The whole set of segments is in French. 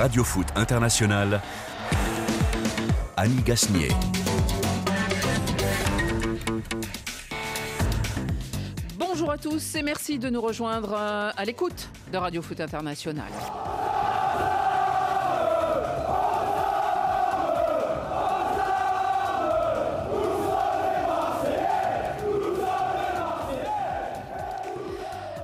Radio Foot International, Annie Gasnier. Bonjour à tous et merci de nous rejoindre euh, à l'écoute de Radio Foot International.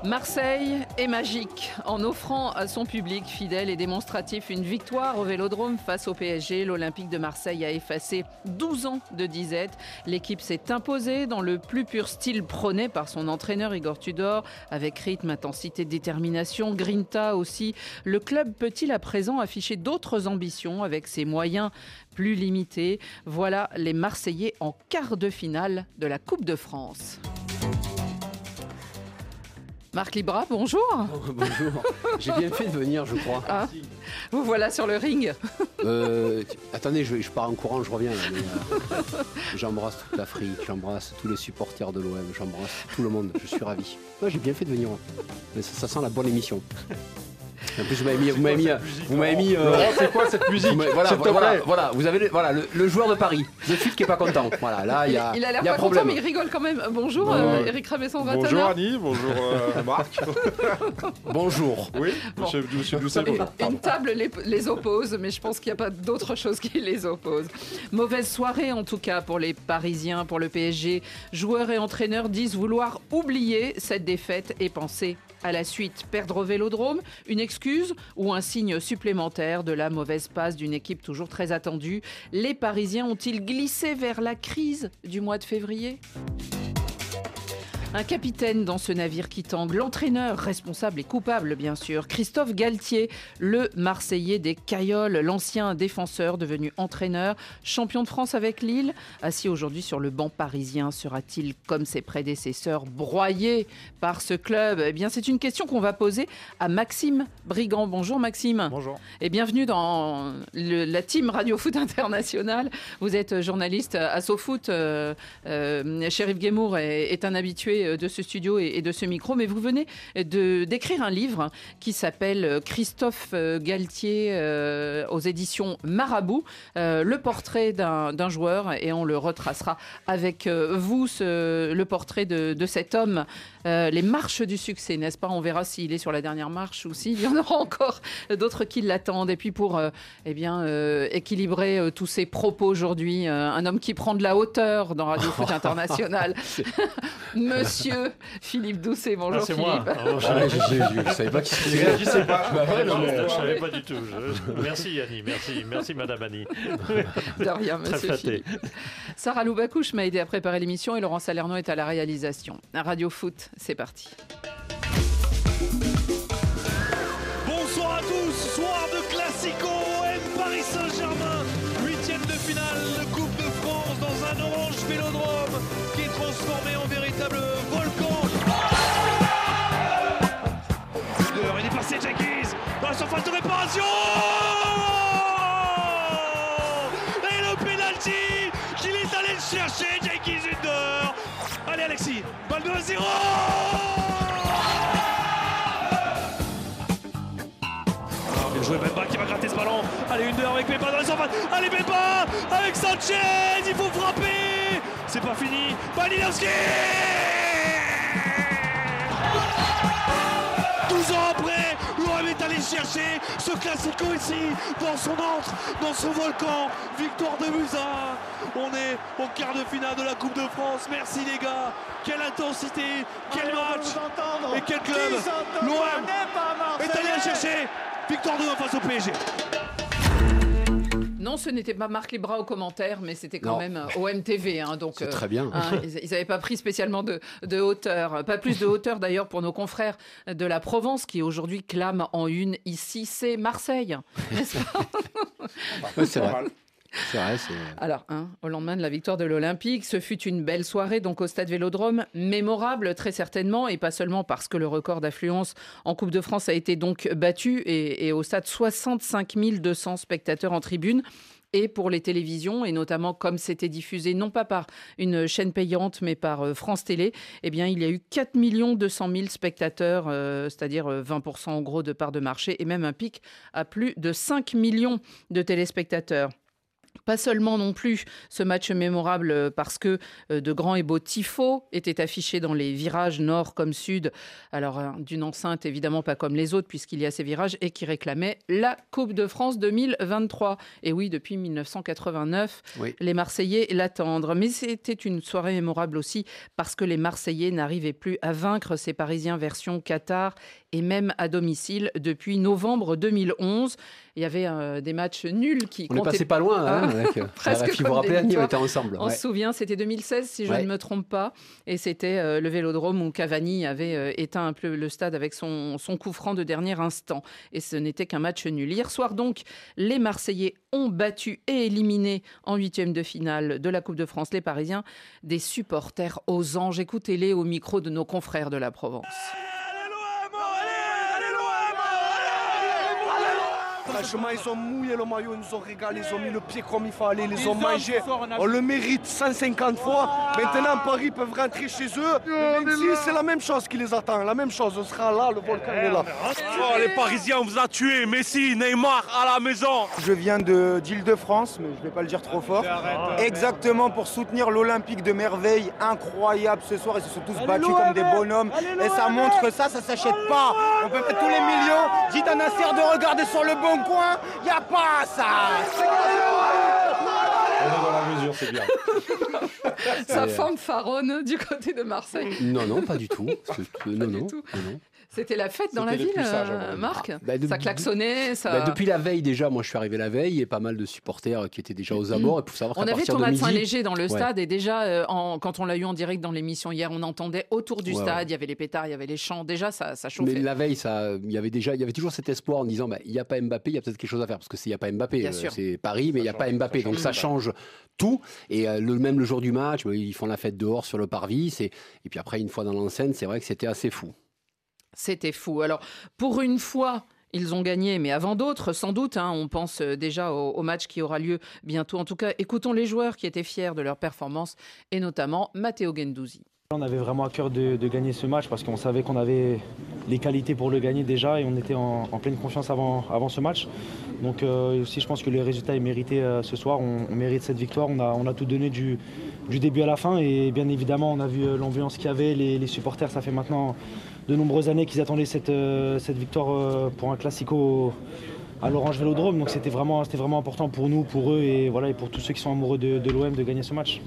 Marseille est magique en offrant à son public fidèle et démonstratif une victoire au Vélodrome face au PSG. L'Olympique de Marseille a effacé 12 ans de disette. L'équipe s'est imposée dans le plus pur style prôné par son entraîneur Igor Tudor avec rythme, intensité, détermination, grinta aussi. Le club peut-il à présent afficher d'autres ambitions avec ses moyens plus limités? Voilà les Marseillais en quart de finale de la Coupe de France. Marc Libra, bonjour. bonjour. J'ai bien fait de venir, je crois. Ah, vous voilà sur le ring. Euh, attendez, je, je, pars en courant, je reviens. Euh, j'embrasse toute l'Afrique, j'embrasse tous les supporters de l'OM, j'embrasse tout le monde. Je suis ravi. J'ai bien fait de venir. Ça, ça sent la bonne émission. En plus, vous m'avez mis. Vous m'avez mis. Vous m'avez mis euh... c'est quoi cette musique voilà, voilà, voilà, vous avez le, voilà, le, le, joueur de Paris, de suite qui est pas content. Voilà, là, il y a. Il a l'air pas problème. content, mais il rigole quand même. Bonjour, euh, Eric Rabesson Bonjour Annie, bonjour euh, Marc. bonjour. Oui, bon. monsieur, monsieur Doucet. Une table les, les oppose, mais je pense qu'il n'y a pas d'autre chose qui les oppose. Mauvaise soirée en tout cas pour les Parisiens, pour le PSG. Joueurs et entraîneurs disent vouloir oublier cette défaite et penser à la suite. Perdre au vélodrome, une excuse ou un signe supplémentaire de la mauvaise passe d'une équipe toujours très attendue Les Parisiens ont-ils glissé vers la crise du mois de février? Un capitaine dans ce navire qui tangue, l'entraîneur responsable et coupable bien sûr, Christophe Galtier, le Marseillais des Cailloles, l'ancien défenseur devenu entraîneur, champion de France avec Lille, assis aujourd'hui sur le banc parisien, sera-t-il comme ses prédécesseurs broyé par ce club? Eh bien c'est une question qu'on va poser à Maxime Brigand. Bonjour Maxime. Bonjour. Et bienvenue dans le, la team Radio Foot International. Vous êtes journaliste à SoFoot. Euh, euh, Shérif Guémour est, est un habitué de ce studio et de ce micro, mais vous venez de d'écrire un livre qui s'appelle Christophe Galtier euh, aux éditions Marabout, euh, le portrait d'un joueur, et on le retracera avec euh, vous, ce, le portrait de, de cet homme, euh, les marches du succès, n'est-ce pas? On verra s'il est sur la dernière marche ou s'il y en aura encore d'autres qui l'attendent. Et puis pour euh, eh bien, euh, équilibrer tous ces propos aujourd'hui, un homme qui prend de la hauteur dans Radio Foot International, Monsieur Philippe Doucet. Bonjour c'est Philippe. moi. Alors, je, Ah, je, je, je savais pas qui c'était. je sais pas. Bah ouais, non, je, mais- je savais pas du tout. Je- Merci Annie, merci, merci Madame Annie. De rien, Monsieur. Philippe. Sarah Loubacouche m'a aidé à préparer l'émission et Laurent Salerno est à la réalisation. Radio Foot, c'est parti. Et le penalty qu'il est allé le chercher, Jackies Under Allez Alexis, balle de 1-0 Ah, Bien joué Bemba qui va gratter ce ballon. Allez, une heure avec Bemba dans les surface. Allez, Bemba avec Sanchez. Il faut frapper. C'est pas fini. Balinowski allé chercher ce classico ici, dans son antre, dans son volcan. Victoire de Musa. On est au quart de finale de la Coupe de France. Merci les gars. Quelle intensité, quel match et quel club. L'OM est allé la chercher. Victoire de 1 face au PSG. Non, ce n'était pas Marc Libra au commentaire, mais c'était quand Non. même euh, au MTV. hein, donc, C'est euh, très bien. hein, ils n'avaient pas pris spécialement de, de hauteur. Pas plus de hauteur d'ailleurs pour nos confrères de la Provence qui aujourd'hui clament en une ici, c'est Marseille. N'est-ce pas? Ouais, c'est Pas vrai. Alors, hein, au lendemain de la victoire de l'Olympique, ce fut une belle soirée donc au Stade Vélodrome, mémorable très certainement, et pas seulement parce que le record d'affluence en Coupe de France a été donc battu, et, au stade 65 200 spectateurs en tribune. et pour les télévisions, et notamment comme c'était diffusé non pas par une chaîne payante, mais par euh, France Télé, eh bien, il y a eu 4 200 000 spectateurs, euh, c'est-à-dire 20% en gros de part de marché, et même un pic à plus de 5 millions de téléspectateurs. Pas seulement non plus ce match mémorable euh, parce que euh, de grands et beaux tifos étaient affichés dans les virages nord comme sud, alors euh, d'une enceinte évidemment pas comme les autres puisqu'il y a ces virages et qui réclamaient la Coupe de France 2023. Et oui, depuis 1989, les Marseillais l'attendent. Mais c'était une soirée mémorable aussi parce que les Marseillais n'arrivaient plus à vaincre ces Parisiens version Qatar et même à domicile depuis novembre 2011. Il y avait euh, des matchs nuls qui On est passé pas loin, hein, avec, euh, presque vous rappelez, on était ensemble. On se souvient, c'était 2016 si je ne me trompe pas, et c'était euh, le Vélodrome où Cavani avait éteint un peu le stade avec son, son coup franc de dernier instant. Et ce n'était qu'un match nul. Hier soir donc, les Marseillais ont battu et éliminé en huitième de finale de la Coupe de France les Parisiens, des supporters aux anges. Écoutez-les au micro de nos confrères de la Provence. Franchement, ils ont mouillé le maillot, ils nous ont régalé, ils ont mis le pied comme il fallait, ils les ont mangés. On le mérite 150 fois. Maintenant, Paris peuvent rentrer chez eux. Ici, c'est la même chose qui les attend, la même chose. On sera là, le volcan est là. Oh, les Parisiens, on vous a tués. Messi, Neymar à la maison. Je viens d'Île-de-France, mais je ne vais pas le dire trop fort. Exactement pour soutenir l'Olympique de merveille. Incroyable ce soir. Ils se sont tous battus comme des bonhommes. Et ça montre que ça, ça s'achète pas. On peut mettre tous les millions. Dites à Nasser de regarder sur le bon coin, il a pas ça On est dans la mesure, c'est bien. Sa femme faronne du côté de Marseille. Non, non, pas du tout. non, non, tout. C'était la fête dans la ville, euh, Marc ah, bah, Ça klaxonnait ça... Bah, depuis la veille déjà, moi je suis arrivé la veille, et pas mal de supporters qui étaient déjà aux abords. Et pour savoir on avait Thomas Saint-Léger dans le stade, et déjà, euh, en, quand on l'a eu en direct dans l'émission hier, on entendait autour du stade, il y avait les pétards, il y avait les chants, déjà ça, ça chauffait. Mais la veille, il y avait déjà, il y avait toujours cet espoir en disant, bah, il n'y a pas Mbappé, il y a peut-être quelque chose à faire, parce que s'il n'y a pas Mbappé, euh, c'est Paris, mais il n'y a pas Mbappé, donc ça change tout. Et le, même le jour du match, ils font la fête dehors sur le parvis, et, et puis après, une fois dans l'enceinte, c'est vrai que c'était assez fou. C'était fou. Alors, pour une fois, ils ont gagné, mais avant d'autres, sans doute. Hein, on pense euh, déjà au, match qui aura lieu bientôt. En tout cas, écoutons les joueurs qui étaient fiers de leur performance, et notamment Matteo Gendouzi. On avait vraiment à cœur de, gagner ce match parce qu'on savait qu'on avait les qualités pour le gagner déjà et on était en, pleine confiance avant, avant ce match. Donc euh, aussi je pense que le résultat est mérité euh, ce soir. On, mérite cette victoire. On a, on a tout donné du, du, début à la fin et bien évidemment on a vu l'ambiance qu'il y avait, les, supporters. Ça fait maintenant de nombreuses années qu'ils attendaient cette, euh, victoire euh, pour un classico à l'Orange Vélodrome. Donc c'était vraiment, important pour nous, pour eux et, voilà, et pour tous ceux qui sont amoureux de, l'OM de gagner ce match.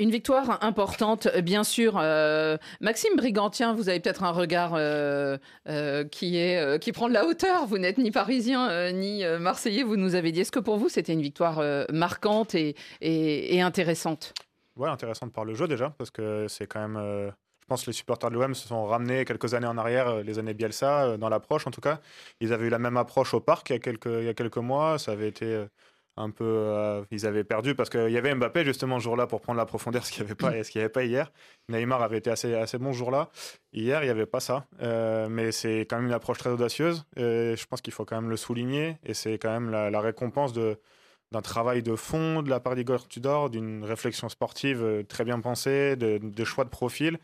Une victoire importante, bien sûr. Euh, Maxime Brigantien, vous avez peut-être un regard qui, est, qui prend de la hauteur. Vous n'êtes ni parisien ni marseillais, vous nous avez dit. Est-ce que pour vous, c'était une victoire marquante et, et, intéressante? Ouais, intéressante par le jeu déjà, parce que c'est quand même je pense que les supporters de l'OM se sont ramenés quelques années en arrière, euh, les années Bielsa, euh, dans l'approche en tout cas. Ils avaient eu la même approche au parc il y a quelques, il y a quelques mois. Ça avait été euh, un peu. ils avaient perdu parce qu'il y avait Mbappé justement ce jour-là pour prendre la profondeur, ce qu'il n'y avait, pas, ce avait pas hier. Neymar avait été assez, assez bon ce jour-là. Hier, il n'y avait pas ça. mais c'est quand même une approche très audacieuse. Et je pense qu'il faut quand même le souligner. Et c'est quand même la, récompense de d'un travail de fond de la part d'Igor Tudor, d'une réflexion sportive très bien pensée, de, de choix de profil.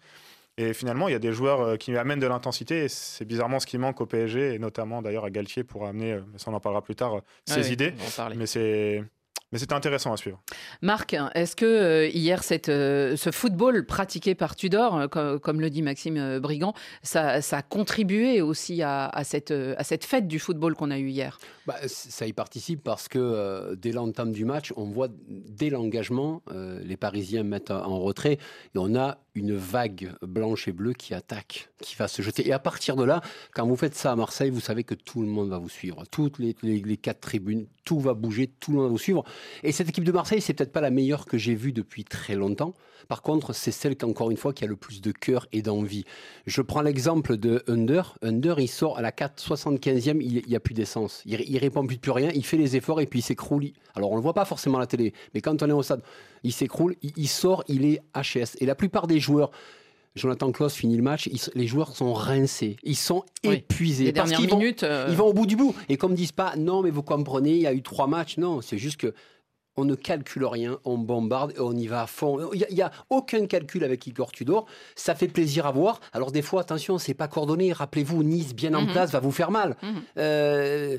Et finalement, il y a des joueurs euh, qui amènent de l'intensité et c'est bizarrement ce qui manque au PSG et notamment d'ailleurs à Galtier pour amener, euh, ça on en parlera plus tard, euh, ses idées. Mais c'est mais c'était intéressant à suivre. Marc, est-ce que hier, cette, ce football pratiqué par Tudor, comme, le dit Maxime Brigand, ça, ça a contribué aussi à, cette, à cette fête du football qu'on a eu hier? Bah, Ça y participe parce que dès l'entame du match, on voit dès l'engagement, les Parisiens mettent en retrait et on a une vague blanche et bleue qui attaque, qui va se jeter. Et à partir de là, quand vous faites ça à Marseille, vous savez que tout le monde va vous suivre. Toutes les, quatre tribunes, tout va bouger, tout le monde va vous suivre. Et cette équipe de Marseille, c'est peut-être pas la meilleure que j'ai vue depuis très longtemps. Par contre, c'est celle qu'encore une fois qui a le plus de cœur et d'envie. Je prends l'exemple de Under. Under, il sort à la 4, 75e, il n'y a plus d'essence. Il, il répond plus, plus rien, il fait les efforts et puis il s'écroule. Alors on le voit pas forcément à la télé, mais quand on est au stade, il s'écroule, il, sort, il est HS. Et la plupart des joueurs Jonathan Klaus finit le match, ils- les joueurs sont rincés, ils sont Oui. épuisés. Les parce qu'ils vont- euh, Ils vont au bout du bout. Et comme disent pas, non, mais vous comprenez, il y a eu trois matchs. Non, c'est juste que on ne calcule rien, on bombarde et on y va à fond. Il n'y a, aucun calcul avec Igor Tudor. Ça fait plaisir à voir. Alors des fois, attention, c'est pas coordonné. Rappelez-vous, Nice bien en Mhm. place va vous faire mal. Mhm. Euh,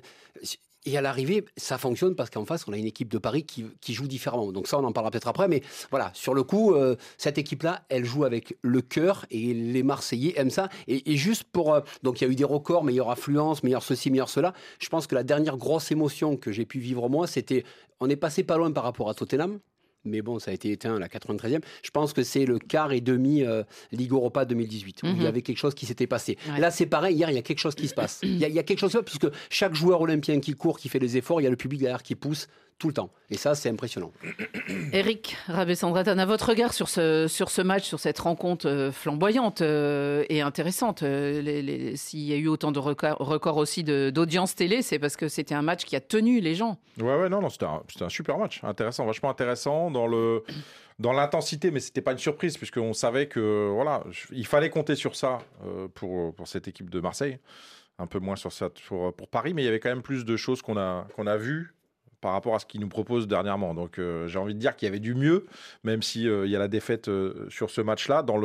et à l'arrivée, ça fonctionne parce qu'en face, on a une équipe de Paris qui, joue différemment. Donc ça, on en parlera peut-être après. Mais voilà, sur le coup, euh, cette équipe-là, elle joue avec le cœur et les Marseillais aiment ça. Et, et juste pour... euh, donc il y a eu des records, meilleure affluence, meilleur ceci, meilleur cela. Je pense que la dernière grosse émotion que j'ai pu vivre moi, c'était... On est passé pas loin par rapport à Tottenham. Mais bon, ça a été éteint à la 93e. Je pense que c'est le quart et demi euh, Ligue Europa 2018, où il Mhm. y avait quelque chose qui s'était passé. Ouais. Là, c'est pareil. Hier, il y a quelque chose qui se passe. Il y, a- il y a quelque chose, puisque chaque joueur olympien qui court, qui fait les efforts, il y a le public derrière qui pousse tout le temps. Et ça, c'est impressionnant. Eric Rabessandratana, votre regard sur ce, sur ce match, sur cette rencontre euh, flamboyante euh, et intéressante. euh, S'il y a eu autant de records, records aussi de- d'audience télé, c'est parce que c'était un match qui a tenu les gens. Ouais, ouais, non, non, c'était un, c'était un super match, intéressant, vachement intéressant dans le dans l'intensité, mais c'était pas une surprise puisqu'on savait que voilà, il fallait compter sur ça euh, pour pour cette équipe de Marseille, un peu moins sur ça pour, pour Paris, mais il y avait quand même plus de choses qu'on a qu'on a vues par rapport à ce qu'ils nous proposent dernièrement. Donc euh, j'ai envie de dire qu'il y avait du mieux, même si euh, y a la défaite euh, sur ce match-là. Dans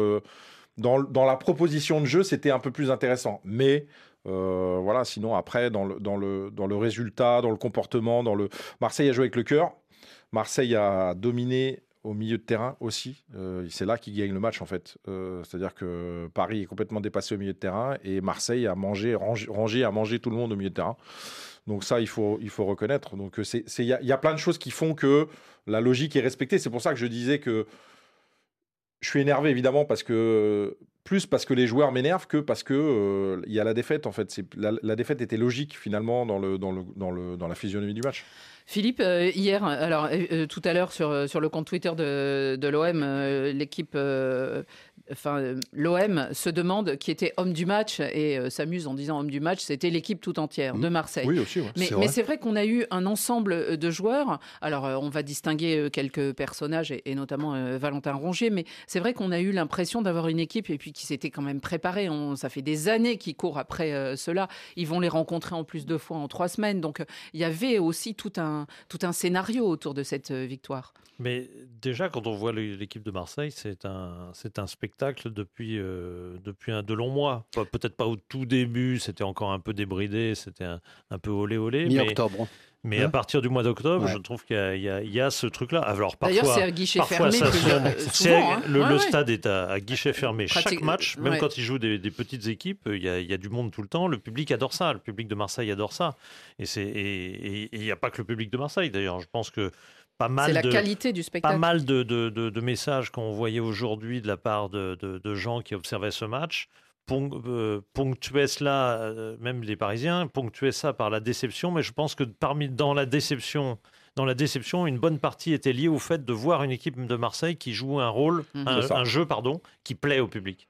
dans, la proposition de jeu, c'était un peu plus intéressant, mais voilà, sinon après, dans le, dans, le, dans le résultat, dans le comportement, dans le... Marseille a joué avec le cœur. Marseille a dominé au milieu de terrain aussi. C'est là qu'il gagne le match en fait. C'est-à-dire que Paris est complètement dépassé au milieu de terrain et Marseille a mangé, rangé, a mangé tout le monde au milieu de terrain. Donc ça, il faut, il faut reconnaître. Donc euh, il y, a- plein de choses qui font que la logique est respectée. C'est pour ça que je disais que je suis énervé évidemment parce que plus parce que les joueurs m'énervent que parce que euh, il y a la défaite en fait. La, la défaite était logique finalement dans le dans le dans le dans la physionomie du match. Philippe, euh, hier, alors tout à l'heure sur, sur le compte Twitter de, de l'OM, l'équipe, enfin euh, l'OM se demande qui était homme du match et euh, s'amuse en disant homme du match, c'était l'équipe tout entière de Marseille. Oui aussi. ouais. Mais C'est vrai. qu'on a eu un ensemble de joueurs. Alors, euh, on va distinguer euh, quelques personnages, et, et notamment euh, Valentin Rongier, mais c'est vrai qu'on a eu l'impression d'avoir une équipe et puis qui s'était quand même préparée. On, ça fait des années qu'ils courent après euh, cela. Ils vont les rencontrer en plus de fois en trois semaines. Donc, euh, il y avait aussi tout un, tout un scénario autour de cette euh, victoire. Mais déjà, quand on voit l'équipe de Marseille, c'est un, c'est un spectacle depuis, euh, depuis un, de longs mois. Pas- Peut-être pas au tout début, c'était encore un peu débridé, c'était un, un peu olé olé. Mais, Mi-octobre. mais Hein à partir du mois d'octobre, Ouais. je trouve qu'il y y a- il y a ce truc-là. Alors D'ailleurs, parfois, c'est à guichet parfois fermé ça plus- sonne- euh, souvent. hein. le, Ouais, le ouais. stade est à, à guichet fermé Pratique- chaque match, même ouais. quand ils jouent des, des petites équipes, il y, a, il y a du monde tout le temps. Le public adore ça. Le public de Marseille adore ça. Et c'est et- et- et il n'y a pas que le public de Marseille. D'ailleurs, je pense que pas mal C'est la de qualité du pas spectacle. mal de, de- de- de messages qu'on voyait aujourd'hui de la part de, de- de gens qui observaient ce match. Pon- euh, ponctuaient cela, euh, même les Parisiens, ponctuaient ça par la déception, mais je pense que parmi dans la déception, dans la déception, une bonne partie était liée au fait de voir une équipe de Marseille qui joue un rôle, un, ça. un jeu, pardon, qui plaît au public.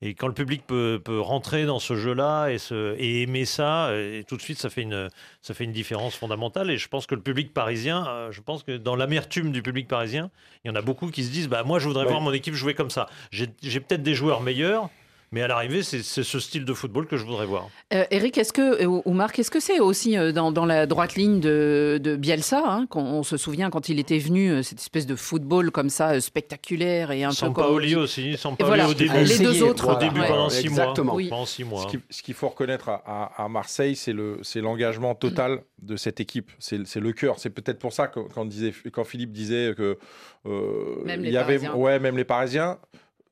Et quand le public peut, peut rentrer dans ce jeu-là et, se- et aimer ça, et tout de suite, ça fait, une, ça fait une différence fondamentale. Et je pense que le public parisien, euh, je pense que dans l'amertume du public parisien, il y en a beaucoup qui se disent bah, Moi, je voudrais Ouais. voir mon équipe jouer comme ça. J'ai j'ai peut-être des joueurs meilleurs, mais à l'arrivée, c'est ce style de football que je voudrais voir. Euh, Eric, est-ce que, ou ou Marc, est-ce que c'est aussi euh, dans, dans la droite ligne de, de Bielsa hein, qu'on- On se souvient quand il était venu, euh, cette espèce de football comme ça, euh, spectaculaire et un peu comme. Sampaoli aussi, Sampaoli voilà, au début. les deux autres. Au voilà. début, Ouais. pendant six Exactement. mois. Oui. Pendant six mois. Ce qui- ce qu'il faut reconnaître à, à- à Marseille, c'est le- c'est l'engagement total de cette équipe. C'est c'est le cœur. C'est peut-être pour ça que quand, disait, quand Philippe disait que euh, Même il les y avait, Parisiens. ouais, même les Parisiens.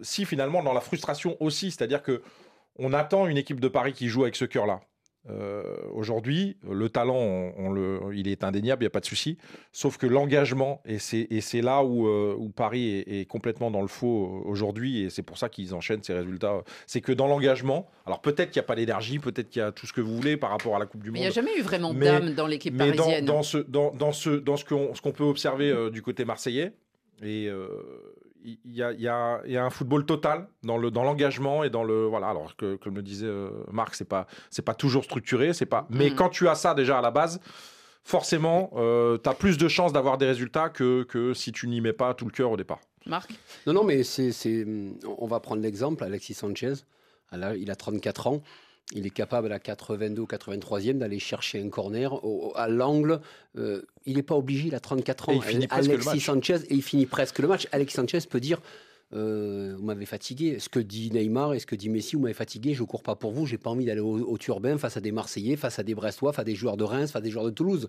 Si finalement dans la frustration aussi, c'est-à-dire que on attend une équipe de Paris qui joue avec ce cœur-là. Euh, Aujourd'hui, le talent, on, on le, il est indéniable, il n'y a pas de souci. Sauf que l'engagement, et c'est là où, euh, où Paris est, est complètement dans le faux euh, aujourd'hui, et c'est pour ça qu'ils enchaînent ces résultats. C'est que dans l'engagement, alors peut-être qu'il n'y a pas l'énergie, peut-être qu'il y a tout ce que vous voulez par rapport à la Coupe du Mais Monde. il n'y a jamais eu vraiment Mais- d'âme dans l'équipe Mais dans, parisienne. dans ce, dans, dans ce, dans ce qu'on ce qu'on peut observer euh, du côté marseillais, et il y, a, il y, a, il y a un football total dans le dans l'engagement et dans le voilà alors que comme le disait euh, Marc c'est pas c'est pas toujours structuré c'est pas mais Mm. quand tu as ça déjà à la base forcément, euh, tu as plus de chances d'avoir des résultats que, que si tu n'y mets pas tout le cœur au départ. Marc? Non, non, mais c'est, c'est- on va prendre l'exemple, Alexis Sanchez. Alors, il a 34 ans. Il est capable à la 82 ou 83e d'aller chercher un corner au- au- à l'angle. Euh, il n'est pas obligé, il a 34 ans. Et il finit presque le Alexis. Sanchez, et il finit presque le match. Alexis Sanchez peut dire euh, Vous m'avez fatigué. Ce que dit Neymar et ce que dit Messi, vous m'avez fatigué, je ne cours pas pour vous, j'ai pas envie d'aller au, au turbin face à des Marseillais, face à des Brestois, face à des joueurs de Reims, face à des joueurs de Toulouse.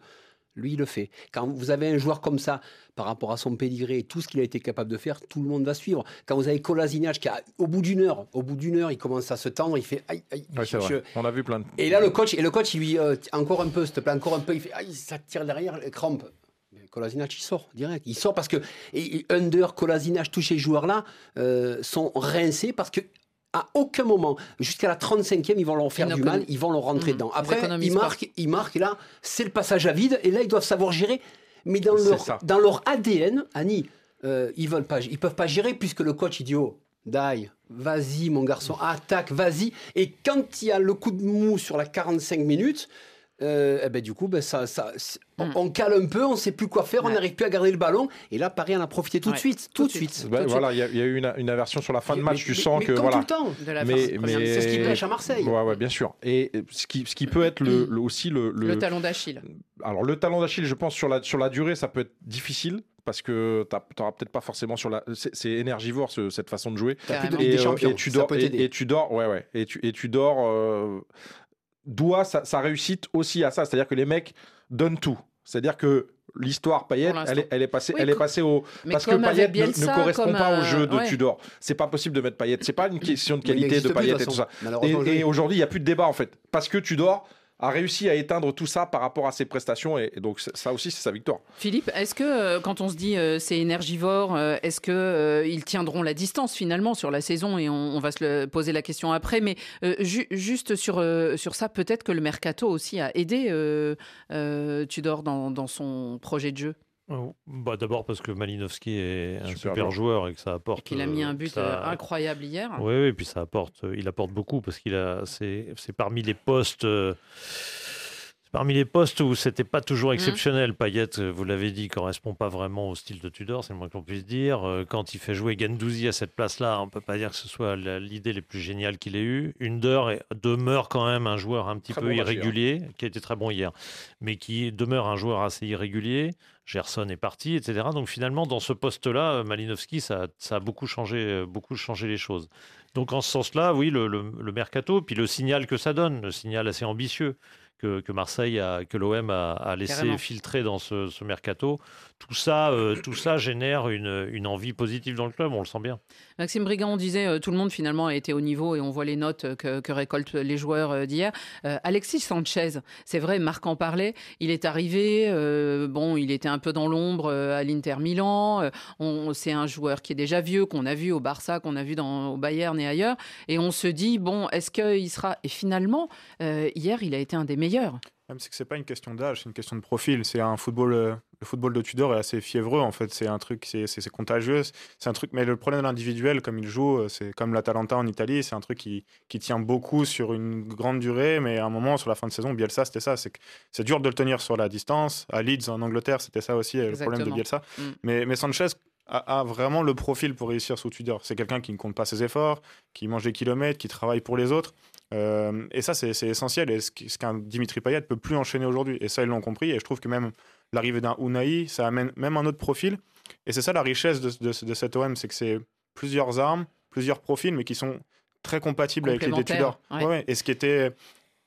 Lui, il le fait. Quand vous avez un joueur comme ça, par rapport à son pédigré et tout ce qu'il a été capable de faire, tout le monde va suivre. Quand vous avez Kolasinac qui, a, au bout d'une heure, au bout d'une heure, il commence à se tendre, il fait aïe, aïe. Ouais, je-. On a vu plein de. Et là, le coach, et le coach, il lui euh, encore un peu, s'il te plaît, encore un peu, il fait aïe, ça tire derrière, les crampes. Mais Kolasinac, il sort direct. Il sort parce que et, Under, Kolasinac, tous ces joueurs-là euh, sont rincés parce que à aucun moment, jusqu'à la 35e, ils vont leur faire du mal, ils vont leur rentrer Mhm. dedans. Après, ils marquent, ils marquent, et là, c'est le passage à vide, et là, ils doivent savoir gérer. Mais dans leur, ça. dans leur ADN, Annie, euh, ils veulent pas, ils peuvent pas gérer puisque le coach il dit oh, Die, vas-y mon garçon, attaque, vas-y. Et quand il y a le coup de mou sur la 45 minutes, euh, eh ben, du coup, ben, ça, ça, on, Mm. on cale un peu, on sait plus quoi faire, on n'arrive plus à garder le ballon. Et là, Paris en a profité tout de Ouais, suite, tout de suite. Tout de voilà, il y, a- il y a eu une, une aversion sur la fin de match. mais- tu sens mais que comme voilà. tout le temps. de la Mais- mais-. C'est ce qui pêche à Marseille. Ouais, ouais, bien sûr. Et ce qui, ce qui peut être le, le- aussi le, le- Le talon d'Achille. alors le talon d'Achille, je pense sur la sur la durée, ça peut être difficile parce que tu n'auras peut-être pas forcément sur la. C'est énergivore ce- cette façon de jouer. Des euh, Champions, et tu ça dors peut et, t'aider. et tu dors ouais ouais et tu et tu dors euh, doit sa, sa réussite aussi à ça. C'est-à-dire que les mecs donnent tout. C'est-à-dire que l'histoire Payet elle est, elle est passée Oui, elle est passée au Mais parce que Payet ne- correspond pas au jeu de ouais. Tudor. C'est pas possible de mettre Payet. C'est pas une question de qualité de Payet et tout ça. et, et aujourd'hui il y a plus de débat en fait. Parce que Tudor a réussi à éteindre tout ça par rapport à ses prestations et, donc ça aussi c'est sa victoire Philippe, est-ce que euh, quand on se dit euh, c'est énergivore, euh, est-ce que euh, ils tiendront la distance finalement sur la saison et on, va se poser la question après. Mais ju- juste sur sur ça, peut-être que le mercato aussi a aidé Tudor dans, dans son projet de jeu? Oh, bah, D'abord parce que Malinowski est un Super super, joueur et que ça apporte. Qu'il a mis euh, un but ça- euh, incroyable hier. Oui, oui, puis ça apporte, euh, il apporte beaucoup parce qu'il a, c'est, c'est parmi les postes, euh, parmi les postes où c'était pas toujours exceptionnel. Payet, euh, vous l'avez dit, correspond pas vraiment au style de Tudor, c'est le moins qu'on puisse dire. Euh, Quand il fait jouer Gendouzi à cette place-là, on peut pas dire que ce soit l'idée les plus géniales qu'il ait eue. Under demeure quand même un joueur un petit Très peu bon hier. irrégulier, qui a été très bon hier, mais qui demeure un joueur assez irrégulier. Gerson est parti, etc. Donc finalement, dans ce poste-là, Malinowski, ça, a beaucoup changé, euh, beaucoup changé les choses. Donc en ce sens-là, oui, le- le mercato, puis le signal que ça donne, le signal assez ambitieux que, que Marseille, a, que l'OM a, a laissé Carrément. filtrer dans ce, ce mercato, tout ça, euh, tout ça génère une, une envie positive dans le club, on le sent bien. Maxime Brigand, on disait euh, tout le monde finalement a été au niveau et on voit les notes euh, que, que récoltent les joueurs d'hier. Alexis Sanchez, c'est vrai, Marc en parlait. Il est arrivé, bon, il était un peu dans l'ombre à l'Inter Milan. C'est un joueur qui est déjà vieux, qu'on a vu au Barça, qu'on a vu dans, au Bayern et ailleurs. Et on se dit, bon, est-ce qu'il sera. Et finalement, hier, il a été un des meilleurs. Même c'est que c'est pas une question d'âge, c'est une question de profil. C'est un football, euh, le football de Tudor est assez fiévreux en fait. C'est un truc, c'est contagieux. C'est un truc, mais le problème de l'individuel, comme il joue, euh, c'est comme l'Atalanta en Italie, c'est un truc qui, qui tient beaucoup sur une grande durée. Mais à un moment, sur la fin de saison, Bielsa, c'était ça. C'est dur de le tenir sur la distance. À Leeds en Angleterre, c'était ça aussi le problème de. Bielsa. Mm. Mais, mais Sanchez a vraiment le profil pour réussir sous Tudor. C'est quelqu'un qui ne compte pas ses efforts, qui mange des kilomètres, qui travaille pour les autres. Euh, et ça, c'est essentiel. Et ce qu'un Dimitri Payet peut plus enchaîner aujourd'hui. Et ça, ils l'ont compris. Et je trouve que même l'arrivée d'un Unai, ça amène même un autre profil. Et c'est ça la richesse de, de, de cet OM, c'est que c'est plusieurs armes, plusieurs profils, mais qui sont très compatibles avec les ouais. Ouais, ouais. Et ce qui était.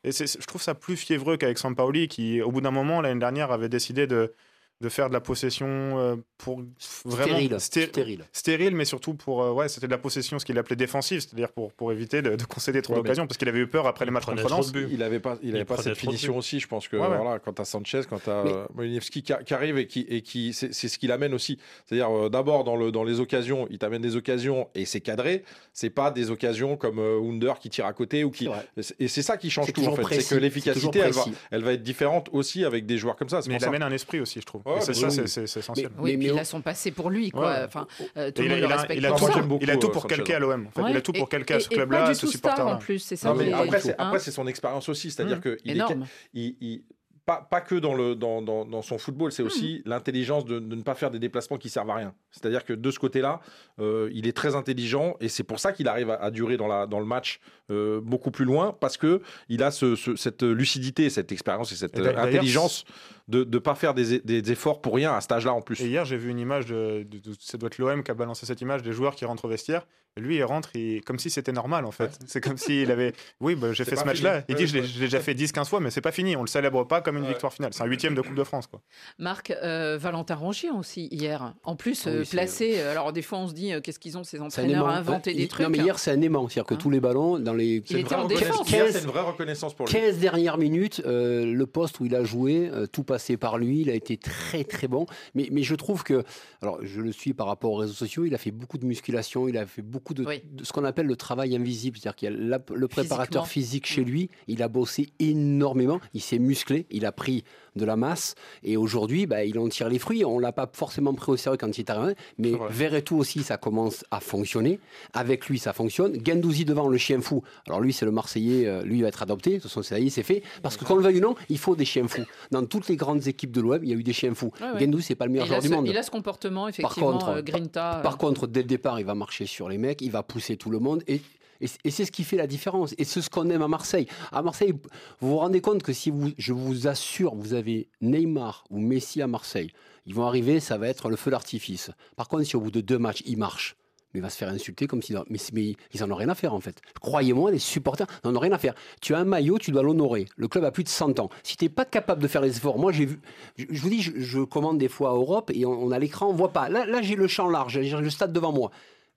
Et je trouve ça plus fiévreux qu'avec Sampaoli, qui, au bout d'un moment, l'année dernière, avait décidé de, de faire de la possession euh, pour vraiment Stérile. sté- Stérile. stérile, mais surtout pour euh, ouais, c'était de la possession, ce qu'il appelait défensive, c'est-à-dire pour, pour éviter de, de concéder trop Ouais, d'occasions, parce qu'il avait eu peur après les matchs contre Lens. Il avait pas, il avait Il pas cette finition aussi. Je pense que Ouais, ouais. voilà, quand tu as Sanchez, quand tu as Mais- Molinevski qui, arrive et qui, et qui c'est c'est ce qu'il amène aussi. C'est-à-dire euh, d'abord dans, le, dans les occasions, il t'amène des occasions et c'est cadré. C'est pas des occasions comme euh, Under qui tire à côté ou qui. Et c'est ça qui change tout en fait. C'est que l'efficacité, elle va, elle va être différente aussi avec des joueurs comme ça. Mais il ça. amène un esprit aussi, je trouve. Ouais, c'est mais ça, oui. c'est- essentiel. Oui, Mais- puis mais il on- a son passé pour lui, quoi. Ouais. Enfin, euh, tout le il, a, monde le il a- respecte il a pour tout, Moi, ça. j'aime beaucoup, il a tout pour quelqu'un à l'OM. En fait. Ouais. Il a tout pour quelqu'un à ce club-là, du ce supporter-là. en plus, c'est ça Non, mais après, c'est hein. après, c'est son expérience aussi. C'est-à-dire Mmh. que il est, pas, pas que dans, le, dans, dans, dans son football, c'est aussi l'intelligence de, de ne pas faire des déplacements qui servent à rien. C'est-à-dire que de ce côté-là, euh, il est très intelligent et c'est pour ça qu'il arrive à, à durer dans, la, dans le match euh, beaucoup plus loin parce que il a ce, ce- cette lucidité, cette expérience et cette Et intelligence de ne pas faire des, des efforts pour rien à cet âge-là en plus. Et hier, j'ai vu une image, de, de- de- ça doit être l'OM qui a balancé cette image des joueurs qui rentrent au vestiaire. Lui, il rentre il- comme si c'était normal, en fait. C'est comme s'il avait. Oui, bah, j'ai fait ce match-là. fini. Il dit, je l'ai ouais. je l'ai déjà fait 10-15 fois, mais c'est pas fini. On le célèbre pas comme une Ouais. victoire finale. C'est un huitième de Coupe de France, quoi. Marc, euh, Valentin Rongier aussi hier. En plus, Ah oui, euh, placé. euh, Alors des fois, on se dit, euh, qu'est-ce qu'ils ont ces entraîneurs à inventer des il- trucs Non, mais hier, c'est un aimant. C'est-à-dire que Hein tous les ballons, dans les Il était en défense. reconnaissance. Hier, 15 C'est une vraie reconnaissance pour lui. 15 dernières minutes, euh, le poste où il a joué, euh, tout passé par lui, il a été très très bon. Mais, mais je trouve que, alors je le suis par rapport aux réseaux sociaux, il a fait beaucoup de musculation, il a fait beaucoup de, Oui. de ce qu'on appelle le travail invisible, c'est-à-dire qu'il y a la- le préparateur physique chez lui, il a bossé énormément, il s'est musclé, il a pris de la masse et aujourd'hui bah, il en tire les fruits. On l'a pas forcément pris au sérieux quand il est arrivé, mais. Verretou aussi ça commence à fonctionner. Avec lui ça fonctionne. Gendouzi devant le chien fou. Alors lui c'est le Marseillais, euh, lui il va être adopté. De toute façon ça y est c'est fait. Parce que qu'on le veuille ou non, il faut des chiens fous. Dans toutes les grandes équipes de l'OM, il y a eu des chiens fous. Ouais, ouais. Gendouzi c'est pas le meilleur il, joueur du monde. il a ce comportement, effectivement, contre, euh, Grinta. euh, Par contre, dès le départ, il va marcher sur les mecs, il va pousser tout le monde. Et, et, c'est ce qui fait la différence. Et c'est ce qu'on aime à Marseille. À Marseille, vous vous rendez compte que si vous, je vous assure, vous avez Neymar ou Messi à Marseille, ils vont arriver, ça va être le feu d'artifice. Par contre, si au bout de deux matchs, il marche, mais il va se faire insulter comme s'il. Mais, ils en ont rien à faire en fait. Croyez-moi, les supporters n'en ont rien à faire. Tu as un maillot, tu dois l'honorer. Le club a plus de 100 ans. Si tu n'es pas capable de faire les efforts, moi j'ai vu. Je, vous dis, je, commande des fois à Europe et on, on a l'écran, on voit pas. Là, là j'ai le champ large, j'ai le stade devant moi.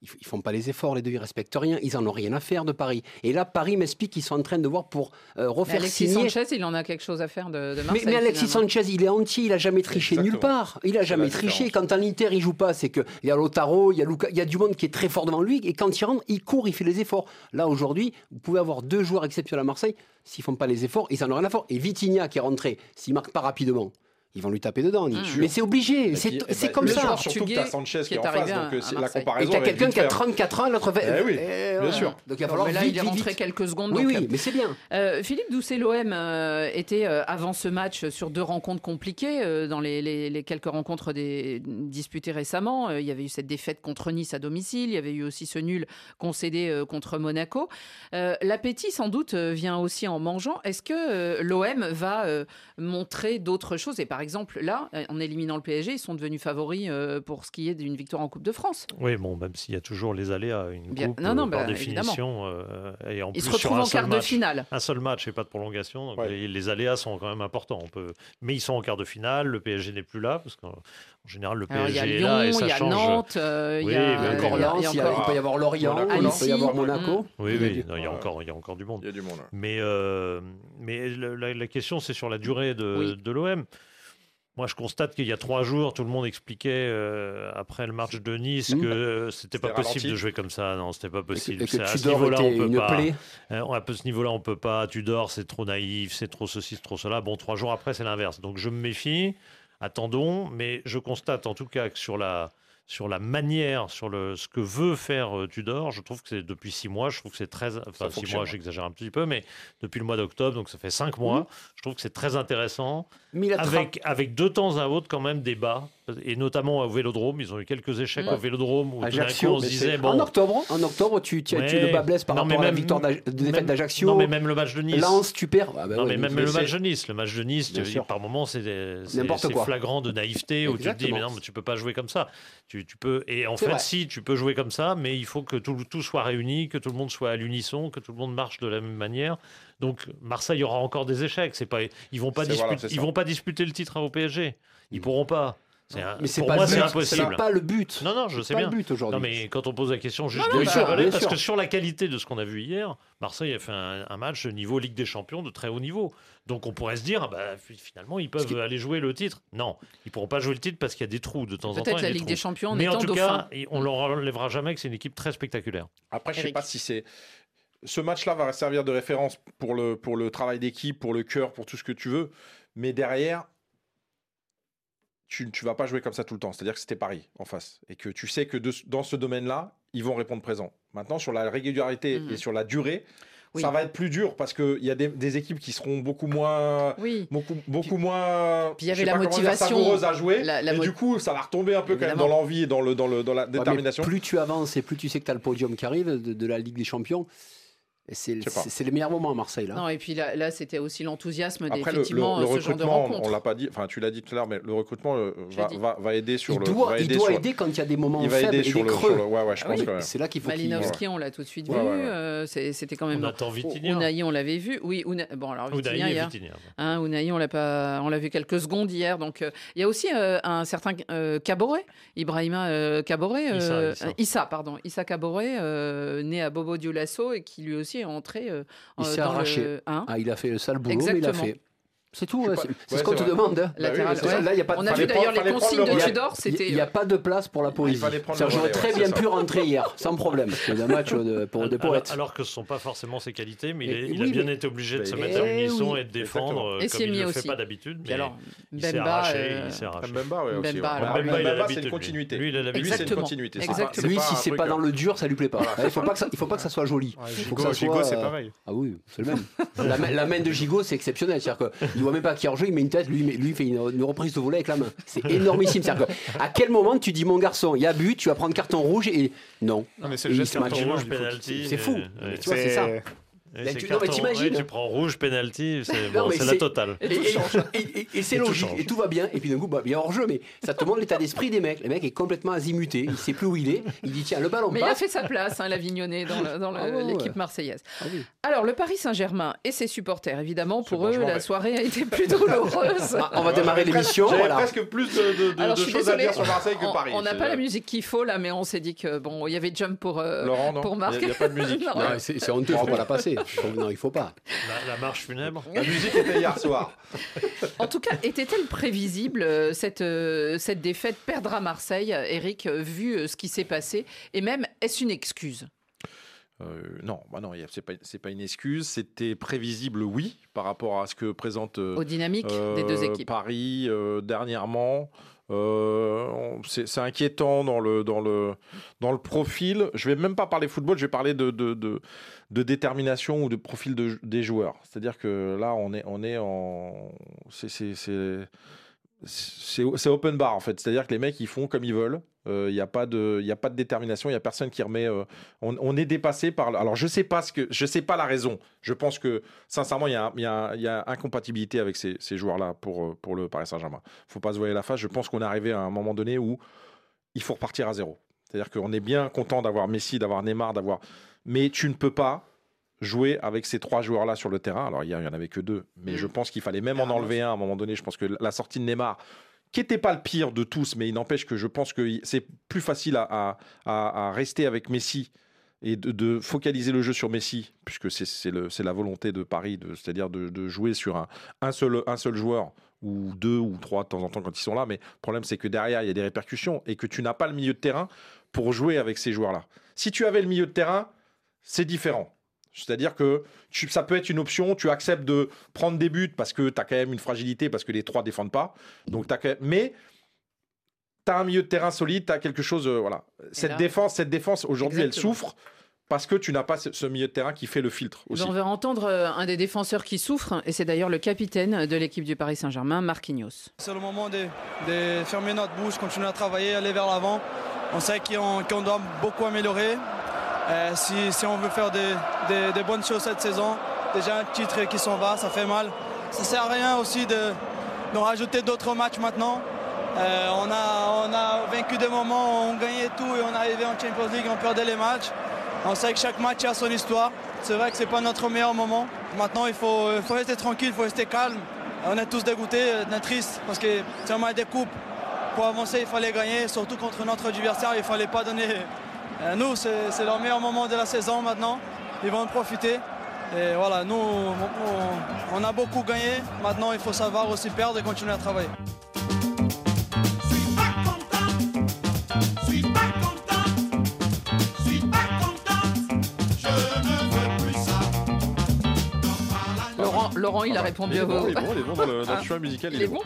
Ils, ils font pas les efforts, les deux, ils respectent rien. Ils en ont rien à faire de Paris. Et là, Paris m'explique qu'ils sont en train de voir pour euh, mais refaire Alexis signer. Sanchez, il en a quelque chose à faire de, de Mais, Marseille. mais Alexis finalement. Sanchez, il est entier, il a jamais triché nulle part. Il a jamais triché. différence. Quand en Inter il joue pas, c'est que il y a Lotaro, il y a Luca, il y a du monde qui est très fort devant lui. Et quand il rentre, il court, il fait les efforts. Là aujourd'hui, vous pouvez avoir deux joueurs exceptionnels à Marseille. S'ils font pas les efforts, ils en ont rien à faire. Et Vitinha qui est rentré, s'il marque pas rapidement, ils vont lui taper dedans. Mmh. Mais c'est obligé, Et c'est eh ben, comme ça. Surtout que tu as Sanchez qui est en face, donc euh, c'est- la. Et comparaison. t'as elle va quelqu'un qui a faire. 34 ans, l'autre fait. Eh oui, Eh, bien sûr. Donc il va falloir mais là, vite, il est vite, rentré vite. quelques secondes. Oui, donc, oui, mais c'est bien. Euh, Philippe Doucet-L'OM euh, était euh, avant ce match sur deux rencontres compliquées. euh, dans les, les- les quelques rencontres des, disputées récemment, Euh, il y avait eu cette défaite contre Nice à domicile, il y avait eu aussi ce nul concédé euh, contre Monaco. Euh, L'appétit, sans doute, euh, vient aussi en mangeant. Est-ce que euh, l'OM va euh, montrer d'autres choses? Et par exemple, là, euh, en éliminant le PSG, ils sont devenus favoris euh, pour ce qui est d'une victoire en Coupe de France. Oui, bon, même s'il y a toujours les aléas, une Bien- coupe, non, non, euh, par bah, définition, euh, et en Ils plus se retrouvent en quart de finale. Un seul match et pas de prolongation, donc Ouais. les, les aléas sont quand même importants. On peut... Mais ils sont en quart de finale, le PSG n'est plus là, parce qu'en en général, le Alors, y PSG a est là et il ça y a change. Nantes, euh, il Oui, y a, mais Il y a encore il Lens, peut y avoir Lorient, Monaco, il peut y avoir Monaco. Oui, Il y a oui, il, y a encore, il y a encore du monde. Il y a du monde. Mais, euh, mais la, la question, c'est sur la durée de, Oui. de l'OM. Moi, je constate qu'il y a trois jours, tout le monde expliquait euh, après le match de Nice Mm. que euh, c'était pas possible ralenti. de jouer comme ça. Non, c'était pas Et que, possible. et que à ce niveau-là, on peut pas. plaie. Hein, à ce niveau-là, on peut pas. Tudor, c'est trop naïf, c'est trop ceci, c'est trop cela. Bon, trois jours après, c'est l'inverse. Donc, je me méfie. Attendons, mais je constate en tout cas que sur la sur la manière, sur le ce que veut faire euh, Tudor, je trouve que c'est depuis six mois. Je trouve que c'est très. Enfin, six mois, j'exagère un petit peu, mais depuis le mois d'octobre, donc ça fait cinq mois. Je trouve que c'est très intéressant Mais il a tra- avec, avec de temps à autre quand même des bas, et notamment au Vélodrome. Ils ont eu quelques échecs au Vélodrome où tout d'un coup Ajaccio, on se disait bon. En octobre, en octobre, tu, tu, le bas blesse par non, mais rapport à la même- victoire de défaite d'Ajaccio. Non mais même le match de Nice. Lens, tu perds. Ah bah non, ouais, mais même mais le match de Nice, le match de Nice, tu- par moments c'est flagrant de naïveté où tu te dis mais non mais tu peux pas jouer comme ça. Tu, tu peux et en fait vrai. si tu peux jouer comme ça, mais il faut que tout, tout soit réuni, que tout le monde soit à l'unisson, que tout le monde marche de la même manière. Donc Marseille aura encore des échecs. C'est pas ils vont pas voilà, disputer ils vont pas disputer le titre au PSG. Ils pourront pas. C'est un- Mais c'est pour pas moi le c'est but. impossible. C'est pas le but. Non non je sais pas bien. le but aujourd'hui. Non, mais quand on pose la question, juste non, de bien sûr, parce sûr. que sur la qualité de ce qu'on a vu hier, Marseille a fait un, un match niveau Ligue des Champions de très haut niveau. Donc on pourrait se dire, ah bah, fi- finalement, ils peuvent aller jouer le titre. Non, ils pourront pas jouer le titre parce qu'il y a des trous de temps en temps. Peut-être la Ligue trous. des Champions Mais en tout dauphin. cas, on leur enlèvera jamais que c'est une équipe très spectaculaire. Après, je sais pas si c'est. Ce match-là va servir de référence pour le, pour le travail d'équipe, pour le cœur, pour tout ce que tu veux. Mais derrière, tu ne vas pas jouer comme ça tout le temps. C'est-à-dire que c'était Paris en face. Et que tu sais que de- dans ce domaine-là, ils vont répondre présent. Maintenant, sur la régularité Mhm. et sur la durée, Oui. ça va être plus dur parce qu'il y a des, des équipes qui seront beaucoup moins. Oui. Beaucoup, beaucoup moins. Puis il y avait la dire, motivation. savoureuses à jouer. La- la et mo- du coup, ça va retomber un peu quand même dans l'envie et dans, le, dans, le, dans la Ouais, détermination. plus tu avances et plus tu sais que tu as le podium qui arrive de, de la Ligue des Champions. Et c'est les meilleurs moments à Marseille. Là. Non, et puis là, là c'était aussi l'enthousiasme Après, le, le- d'effectivement le ce genre de recrutement, rencontre. on l'a pas dit, enfin tu l'as dit tout à l'heure, mais le recrutement euh, va, va, va aider sur il le. doit, va il doit sur- aider quand il y a des moments il va faibles aider et sur des le, creux. sur le- Ouais, ouais, je Ah pense oui. C'est là qu'il faut qu'il. Malinowski, on l'a tout de suite Ouais, vu. ouais, ouais. euh, C'était quand même. On attend Vitinha. Unai, on l'avait vu. Oui, bon alors Vitinha, hier. Hein, Unai, on l'a pas, on l'a vu quelques secondes hier. Donc euh, il y a aussi euh, un certain Caboret, Ibrahima Caboret, Issa, pardon, Issa Caboret, né à Bobo Dioulasso et qui lui aussi euh, Il euh, s'est dans arraché. le. hein? Ah, il a fait le sale boulot, mais il a fait. C'est tout, ouais, c'est Ouais, ce qu'on te vrai. demande. hein. Ça, ouais. Là, il y a pas de- On a vu d'ailleurs les consignes de. Tudor, Il n'y a pas de place pour la poésie. J'aurais très bien pu rentrer hier, sans problème. C'est un match de, pour des Alors, poètes. alors que ce ne sont pas forcément ses qualités, mais il, Et- est- il oui, a bien mais- été obligé de se Eh mettre à l'unisson oui. et de défendre euh, Et comme il ne le fait pas d'habitude. Mais alors, il s'est Bemba, arraché. euh, il s'est arraché. Mbemba, ouais, aussi. Mbemba, ouais. alors, Mbemba, Mbemba, il a c'est une lui. continuité. Lui, il a Lui, l'habitude. c'est une Exactement. continuité. Lui, si c'est pas euh, dans le dur, ça lui plaît pas. Il faut pas que ça, il faut pas que ça soit joli. Que Gigot, c'est euh, pareil. Ah oui, c'est le même. la, main- de Gigot, c'est exceptionnel. C'est-à-dire qu'il ne voit même pas qui est en jeu, il met une tête, lui, lui fait une, une reprise de volet avec la main. C'est énormissime. C'est-à-dire que, à quel moment tu dis, mon garçon, il y a but, tu vas prendre carton rouge et non. Non, mais c'est le geste carton rouge. C'est fou. ouais. tu vois, c'est ça. Et Là, c'est tu- non, mais carton- t'imagines ouais, Tu prends rouge, penalty, c'est Non, bon, mais c'est la totale. Et, et- et- et- et c'est tout logique, et tout va bien. Et puis d'un coup, bah, il y a hors-jeu, mais ça te montre l'état d'esprit des mecs. Le mec est complètement azimuté, il sait plus où il est. Il dit tiens, le ballon Mais il a passe. fait sa place, hein, l'Avignonnais, dans le- dans le- Ah l'équipe marseillaise. Ah oui. Alors, le Paris Saint-Germain et ses supporters, évidemment, pour eux, la soirée a été plus douloureuse. Ah, on va démarrer l'émission. J'avais Voilà. presque plus de, de- de- Alors, de je suis choses à dire sur Marseille que on- Paris. On n'a pas la musique qu'il faut là, mais on s'est dit que bon, il y avait jump pour. euh, Laurent, non pour Il Marc. n'y a, pas de musique. C'est honteux, faut pas la passer. Non, il faut pas. La, la marche funèbre. La musique était hier soir. En tout cas, était-elle prévisible euh, cette, euh, cette défaite perdre à Marseille, Eric, euh, vu ce qui s'est passé Et même, est-ce une excuse? Euh, non, bah non, c'est pas, c'est pas une excuse. C'était prévisible, oui, par rapport à ce que présente euh, aux dynamiques des deux équipes Paris euh, dernièrement. Euh, c'est inquiétant dans le, dans, le, dans le profil. Je vais même pas parler football, je vais parler de, de, de, détermination ou de profil de, des joueurs. C'est-à-dire que là, on est, on est en. c'est- c'est- open bar en fait, c'est-à-dire que les mecs ils font comme ils veulent. Il n'y a pas de, il a pas de détermination, il y a personne qui remet. euh, on, est dépassé par. Alors je sais pas ce que, je sais pas la raison. Je pense que sincèrement il y a, il y il y a incompatibilité avec ces, ces joueurs-là pour euh, pour le Paris Saint-Germain. Faut pas se voiler la face. Je pense qu'on est arrivé à un moment donné où il faut repartir à zéro. C'est-à-dire qu'on est bien content d'avoir Messi, d'avoir Neymar, d'avoir, mais tu ne peux pas jouer avec ces trois joueurs-là sur le terrain. Alors hier, il n'y en avait que deux, mais je pense qu'il fallait même en enlever un à un moment donné. Je pense que la sortie de Neymar, qui n'était pas le pire de tous, mais il n'empêche que je pense que c'est plus facile à, à- à- à rester avec Messi et de, de focaliser le jeu sur Messi, puisque c'est- la volonté de Paris, de- c'est-à-dire de, de jouer sur un, un, seul, un seul joueur ou deux ou trois de temps en temps quand ils sont là. Mais le problème, c'est que derrière, il y a des répercussions et que tu n'as pas le milieu de terrain pour jouer avec ces joueurs-là. Si tu avais le milieu de terrain, c'est différent. C'est-à-dire que tu- ça peut être une option, tu acceptes de prendre des buts parce que tu as quand même une fragilité, parce que les trois défendent pas. Donc quand même- Mais tu as un milieu de terrain solide, tu as quelque chose. euh, voilà. Cette là- défense, cette défense aujourd'hui, elle souffre parce que tu n'as pas ce, milieu de terrain qui fait le filtre aussi. On va entendre euh, un des défenseurs qui souffre, et c'est d'ailleurs le capitaine de l'équipe du Paris Saint-Germain, Marquinhos. C'est le moment de, de fermer notre bouche, continuer à travailler, aller vers l'avant. On sait qu'on qu'on doit beaucoup améliorer. Euh, si, on veut faire des, bonnes choses cette saison, déjà un titre qui s'en va, ça fait mal. Ça sert à rien aussi de, de rajouter d'autres matchs maintenant. Euh, on, a, on a vaincu des moments, on gagnait tout et on arrivait en Champions League, on perdait les matchs. On sait que chaque match a son histoire. C'est vrai que c'est pas notre meilleur moment. Maintenant, il faut, faut rester tranquille, il faut rester calme. On est tous dégoûtés, on est tristes parce que c'est un match des coupes. Pour avancer, il fallait gagner, surtout contre notre adversaire, il fallait pas donner. Euh, nous, c'est leur meilleur moment de la saison maintenant. Ils vont en profiter. Et voilà, nous, on, a beaucoup gagné. Maintenant, il faut savoir aussi perdre et continuer à travailler. Laurent, Laurent, il a répondu Il est à bon, vos. il est bon, il est bon dans le, dans le Ah, choix musical. Il est bon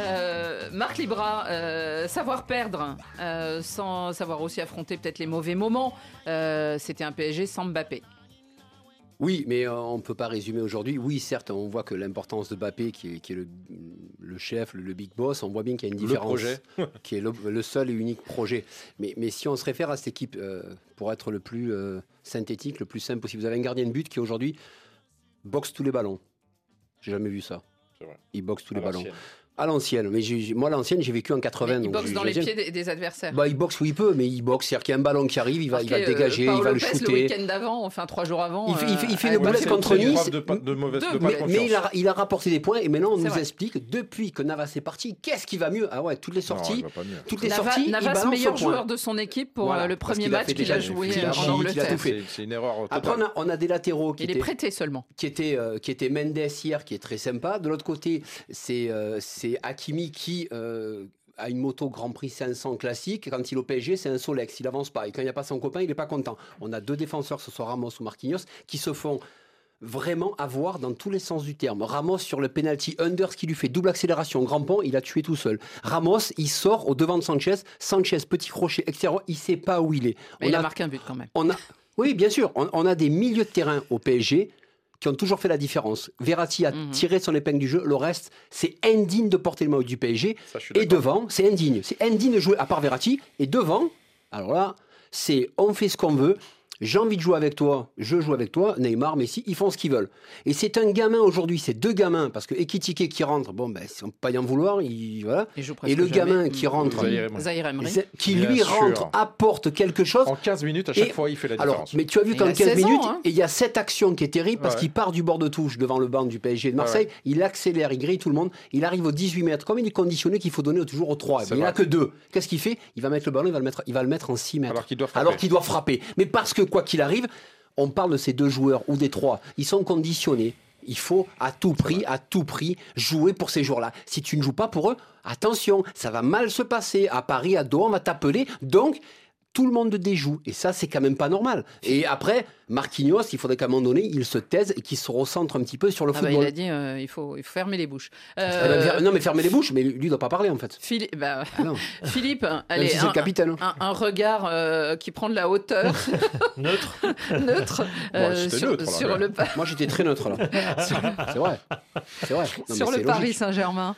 Euh, Marc Libra, euh, savoir perdre euh, sans savoir aussi affronter peut-être les mauvais moments, euh, c'était un PSG sans Mbappé. Oui, mais on ne peut pas résumer aujourd'hui. Oui, certes, on voit que l'importance de Mbappé, qui est, qui est le, le chef, le, le big boss, on voit bien qu'il y a une Le différence. projet. qui est le, le seul et unique projet. Mais, mais si on se réfère à cette équipe, euh, pour être le plus euh, synthétique, le plus simple possible, vous avez un gardien de but qui aujourd'hui boxe tous les ballons. J'ai jamais vu ça. Il boxe tous les ballons. À l'ancienne. Mais j'ai- moi, l'ancienne, j'ai vécu en 80. il boxe dans les pieds des, des adversaires. Bah, il boxe où il peut, mais il boxe. C'est-à-dire qu'il y a un ballon qui arrive, il va, il va le euh, dégager, il va le Lopez, Le shooter. week-end d'avant, enfin trois jours avant. Il fait- il fait- il fait euh, une boulette contre Nice. de, pas- de mauvaise, de Mais, il, a, il a rapporté des points et maintenant on C'est nous vrai. explique depuis que Navas est parti, qu'est-ce qui va mieux? Ah ouais, toutes les sorties, toutes les Navas, sorties, il Navas, meilleur joueur de son équipe pour Voilà, euh, le premier match qu'il a joué en tout Angleterre. fait. C'est une erreur Après, on a, des latéraux qui Il est étaient, prêté seulement. qui était, qui était Mendes hier, qui est très sympa. De l'autre côté, c'est c'est Hakimi qui euh, a une moto Grand Prix 500 classique. Quand il est au PSG, c'est un Solex, il avance pas. Et quand il n'y a pas son copain, il n'est pas content. On a deux défenseurs, ce soit Ramos ou Marquinhos, qui se font vraiment avoir dans tous les sens du terme. Ramos sur le penalty under, ce qui lui fait double accélération, grand pont, il a tué tout seul. Ramos, il sort au devant de Sanchez. Sanchez, petit crochet extérieur, il sait pas où il est. Mais On il a a- marqué un but quand même. on a, oui, bien sûr. On, on a des milieux de terrain au PSG qui ont toujours fait la différence. Verratti a Mhm. tiré son épingle du jeu. Le reste, c'est indigne de porter le maillot du PSG. Ça, Et devant, c'est indigne. C'est indigne de jouer, à part Verratti. Et devant, alors là, c'est on fait ce qu'on veut. J'ai envie de jouer avec toi, je joue avec toi. Neymar, Messi, ils font ce qu'ils veulent. Et c'est un gamin aujourd'hui, c'est deux gamins, parce que Ekitike qui rentre, bon, ben, on peut pas y en vouloir. Il, voilà. Et le gamin qui rentre, Zahir Emery. Zahir Emery. c'est- qui Bien lui sûr. rentre, apporte quelque chose. En 15 minutes, à chaque Et- fois, il fait la Alors, différence. mais tu as vu qu'en a 15 16 ans, minutes, hein. et il y a cette action qui est terrible parce Ouais. qu'il part du bord de touche devant le banc du PSG de Marseille, il accélère, il grille tout le monde, il arrive aux 18 mètres. Comme il est conditionné qu'il faut donner toujours aux 3, C'est mais il n'a vrai. que 2. Qu'est-ce qu'il fait? Il va mettre le ballon, il va le mettre, il va le mettre en 6 mètres. Alors qu'il doit frapper. Alors qu'il doit frapper. Mais parce que quoi qu'il arrive, on parle de ces deux joueurs ou des trois, ils sont conditionnés. Il faut à tout prix, à tout prix, jouer pour ces joueurs-là. Si tu ne joues pas pour eux, attention, ça va mal se passer. À Paris, à Doha, on va t'appeler. Donc, tout le monde déjoue. Et ça, c'est quand même pas normal. Et après, Marquinhos, il faudrait qu'à un moment donné, il se taise et qu'il se recentre un petit peu sur le Ah bah, football. il a dit euh, il, faut, il faut fermer les bouches. Euh, ben, fer- non, mais fermez les bouches, mais lui, il doit pas parler en fait. Philippe, bah, Ah. Philippe, allez, si c'est un, le capitaine. hein. un- un regard euh, qui prend de la hauteur, Neutre. neutre, euh, sur, neutre, là, sur le, Moi, j'étais très neutre là. c'est vrai. Non, sur le Paris. Saint-Germain.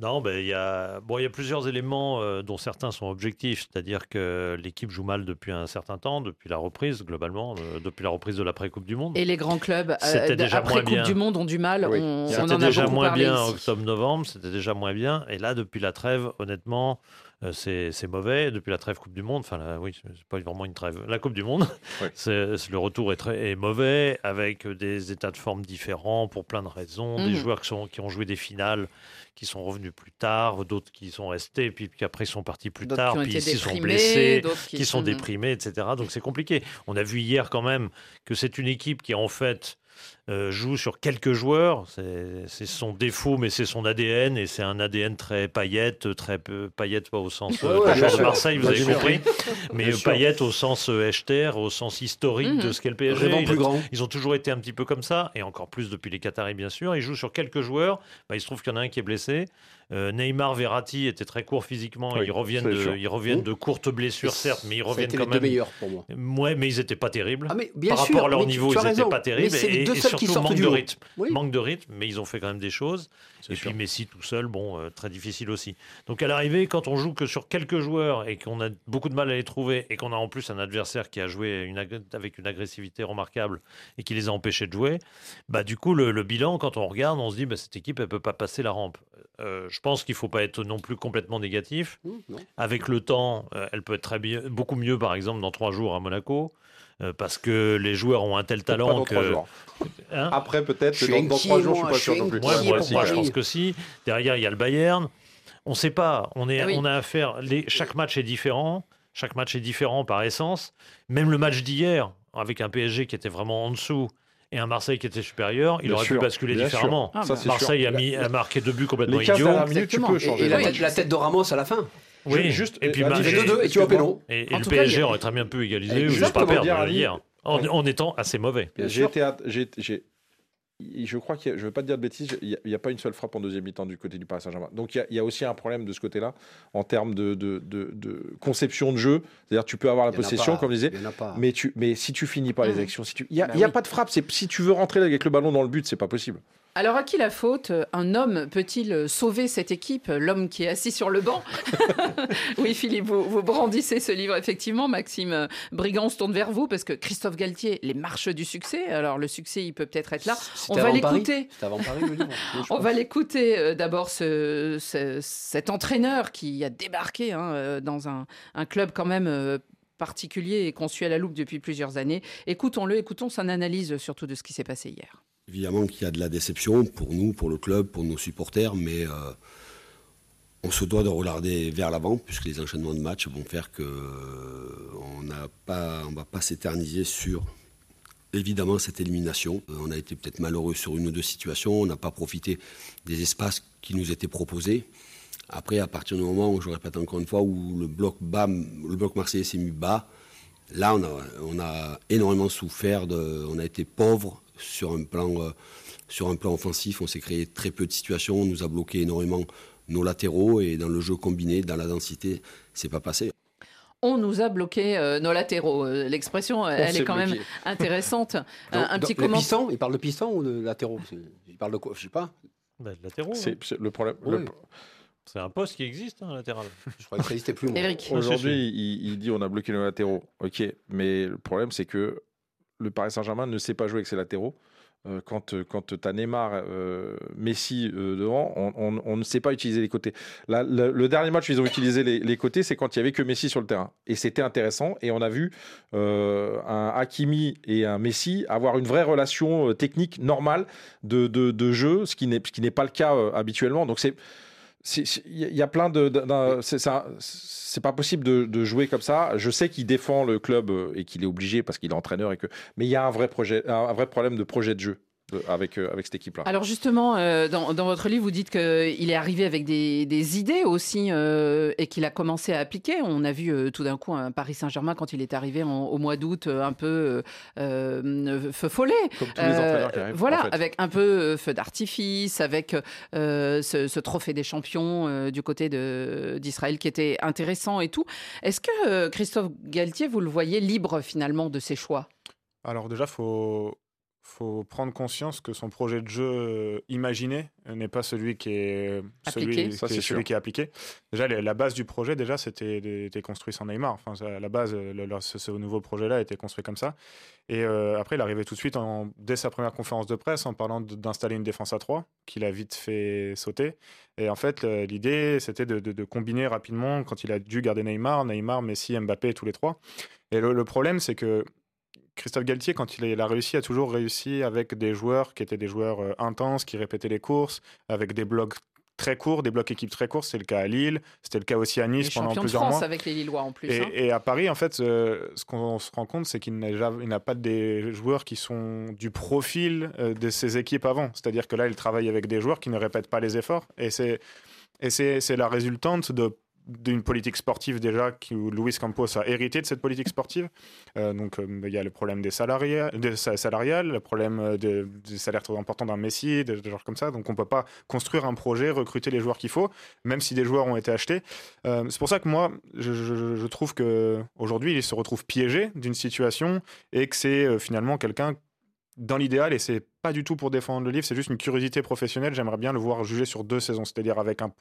Non, ben, il y a bon, il y a plusieurs éléments euh, dont certains sont objectifs, c'est-à-dire que l'équipe joue mal depuis un certain temps, depuis la reprise globalement, euh, depuis la reprise de l'après Coupe du Monde. Et les grands clubs, euh, déjà après moins Coupe bien. du Monde, ont du mal. Oui. On, on C'était en a déjà moins bien en octobre-novembre, c'était déjà moins bien. Et là, depuis la trêve, honnêtement, euh, c'est c'est mauvais. Depuis la trêve Coupe du Monde, enfin, là, oui, c'est pas vraiment une trêve. La Coupe du Monde, Oui. le retour est, très, est mauvais, avec des états de forme différents pour plein de raisons. Des Mhm. joueurs qui, sont, qui ont joué des finales, qui sont revenus plus tard, d'autres qui sont restés, puis, puis après ils sont partis plus tard, qui puis ici sont blessés qui qui sont sont- déprimés, etc. Donc c'est compliqué. On a vu hier quand même que c'est une équipe qui en fait euh, joue sur quelques joueurs. C'est son défaut, mais c'est son ADN et c'est un ADN très paillette, très peu paillette pas au sens euh, Ouais, ouais, de. Marseille, vous Bien avez compris, mais paillette au sens euh, Echter, au sens historique Mhm. de ce qu'est le PSG. Plus grand. ils ont toujours été un petit peu comme ça, et encore plus depuis les Qataris, bien sûr. Ils jouent sur quelques joueurs. Bah, il se trouve qu'il y en a un qui est blessé. Euh, Neymar, Verratti étaient très courts physiquement. Oui, ils reviennent, de, sûr. ils reviennent Mmh. de courtes blessures, certes, mais ils Ça a reviennent été quand les deux même. meilleurs pour moi. Ouais, mais ils n'étaient pas terribles. Ah, mais bien Par sûr, rapport à leur niveau, ils n'étaient pas Mais terribles. les et, deux et seuls qui sortent manque du de lot. rythme. Oui. Manque de rythme, mais ils ont fait quand même des choses. Et sûr. puis Messi tout seul, bon, euh, très difficile aussi. Donc à l'arrivée, quand on joue que sur quelques joueurs et qu'on a beaucoup de mal à les trouver, et qu'on a en plus un adversaire qui a joué une avec une agressivité remarquable et qui les a empêchés de jouer, bah du coup le, le bilan, quand on regarde, on se dit bah, cette équipe elle peut pas passer la rampe. Euh, je pense qu'il faut pas être non plus complètement négatif. Mmh. Avec le temps, euh, elle peut être très bien, beaucoup mieux, par exemple, dans trois jours à Monaco, parce que les joueurs ont un tel Pas talent dans que. trois jours. Hein Après, peut-être, Je suis dans, dans trois jours, je moi, suis pas je suis sûr non plus. Ouais, moi, moi, je pense que si. Derrière, il y a le Bayern. On ne sait pas. On, est, oui. on a affaire. Les, chaque match est différent. Chaque match est différent par essence. Même le match d'hier, avec un PSG qui était vraiment en dessous et un Marseille qui était supérieur, il Bien aurait sûr, pu basculer différemment. Ah, Ça, Marseille a, mis, a marqué deux buts complètement Les 15 idiots. dernières minutes, tu peux changer. Et, et la, Oui. tête, la tête de Ramos à la fin. Oui, Juste- et puis euh, bah, Adi, Tu fais et- 2-2 et tu vas au péno. et, et le PSG aurait très bien pu égaliser ou juste pas perdre hier, en, en étant assez mauvais. J'ai je crois qu'il y a, je veux pas te dire de bêtises, il n'y a, pas une seule frappe en deuxième mi-temps du côté du Paris Saint-Germain. Donc il y, a, aussi un problème de ce côté-là en termes de, de, de, conception de jeu. C'est-à-dire tu peux avoir la possession, comme je disais, mais, tu, mais si tu finis pas les mmh. actions, il n'y a, bah a pas de frappe. Si tu veux rentrer avec le ballon dans le but, c'est pas possible. Alors à qui la faute Un homme peut-il sauver cette équipe L'homme qui est assis sur le banc Oui Philippe, vous, brandissez ce livre effectivement. Maxime Brigand se tourne vers vous parce que Christophe Galtier, les marches du succès. Alors le succès, il peut peut-être être là. On va l'écouter. On va l'écouter euh, d'abord ce, cet entraîneur qui a débarqué hein, euh, dans un, club quand même euh, particulier et suit à la loupe depuis plusieurs années. Écoutons-le, écoutons son analyse surtout de ce qui s'est passé hier. Évidemment qu'il y a de la déception pour nous, pour le club, pour nos supporters, mais euh, on se doit de regarder vers l'avant, puisque les enchaînements de matchs vont faire que euh, ne va pas s'éterniser sur évidemment cette élimination. Euh, on a été peut-être malheureux sur une ou deux situations, on n'a pas profité des espaces qui nous étaient proposés. Après, à partir du moment où je répète encore une fois, où le bloc bas, le bloc marseillais s'est mis bas, là on a, énormément souffert, on a été pauvre sur un plan, euh, sur un plan offensif. On s'est créé très peu de situations, on nous a bloqué énormément nos latéraux et dans le jeu combiné, dans la densité, c'est pas passé. On nous a bloqué euh, nos latéraux. Euh, l'expression, elle est quand même intéressante. un petit comment... piston, il parle de piston ou de latéraux? Il parle de quoi? Je sais pas. Bah, latéraux. C'est hein. le problème. C'est un poste qui existe, un latéral. Je crois qu'il n'existait plus. Aujourd'hui, il, il, dit on a bloqué nos latéraux. Ok, mais le problème, c'est que le Paris Saint-Germain ne sait pas jouer avec ses latéraux. Euh, quand, euh, quand tu as Neymar, euh, Messi devant, on, ne sait pas utiliser les côtés. le, dernier match où ils ont utilisé les, côtés, c'est quand il y avait que Messi sur le terrain. Et c'était intéressant. Et on a vu un Hakimi et un Messi avoir une vraie relation technique normale de, de jeu, ce qui n'est pas le cas habituellement. Donc c'est il y a plein de. C'est pas possible de, jouer comme ça. Je sais qu'il défend le club euh, et qu'il est obligé parce qu'il est entraîneur et que. Mais il y a un vrai projet, un vrai problème de projet de jeu avec, euh, avec cette équipe-là. Alors justement, euh, dans, dans, votre livre, vous dites qu'il est arrivé avec des, des idées aussi euh, et qu'il a commencé à appliquer. On a vu tout d'un coup un Paris Saint-Germain quand il est arrivé au mois d'août un peu feu follet. Comme tous les entraîneurs qui arrivent. Voilà, avec un peu feu d'artifice, avec ce, ce, trophée des champions du côté d'Israël qui était intéressant et tout. Est-ce que Christophe Galtier, vous le voyez libre finalement de ses choix? Alors déjà, faut faut prendre conscience que son projet de jeu euh, imaginé n'est pas celui qui est celui, qui, est, celui qui est appliqué. Déjà, la base du projet, déjà, c'était construit sans Neymar. Enfin, la base, ce, nouveau projet-là a été construit comme ça. Et euh, après, il arrivait tout de suite, en, dès sa première conférence de presse, en parlant d'installer une défense à 3, qu'il a vite fait sauter. Et en fait, l'idée, c'était de, combiner rapidement, quand il a dû garder Neymar, Neymar, Messi, Mbappé, tous les trois. Et le problème, c'est que Christophe Galtier, quand il a réussi, a toujours réussi avec des joueurs qui étaient des joueurs euh, intenses, qui répétaient les courses, avec des blocs très courts, des blocs équipes très courts. C'était le cas à Lille, c'était le cas aussi à Nice pendant plusieurs de France mois. avec les Lillois en plus. Et, hein. à Paris, en fait, euh, ce qu'on se rend compte, c'est qu'il n'a pas des joueurs qui sont du profil euh, de ces équipes avant. C'est-à-dire que là, il travaille avec des joueurs qui ne répètent pas les efforts. Et c'est la résultante de d'une politique sportive déjà que Luis Campos a hérité de cette politique sportive. Euh, donc euh, il y a le problème des salariés, des salariales, le problème euh, des salaires trop importants d'un Messi, des, des, comme ça. Donc on peut pas construire un projet, recruter les joueurs qu'il faut, même si des joueurs ont été achetés. c'est pour ça que moi je, trouve que aujourd'hui il se retrouve piégé d'une situation et que c'est finalement quelqu'un dans l'idéal, et c'est pas du tout pour défendre le livre, c'est juste une curiosité professionnelle. J'aimerais bien le voir juger sur deux saisons, c'est-à-dire avec un,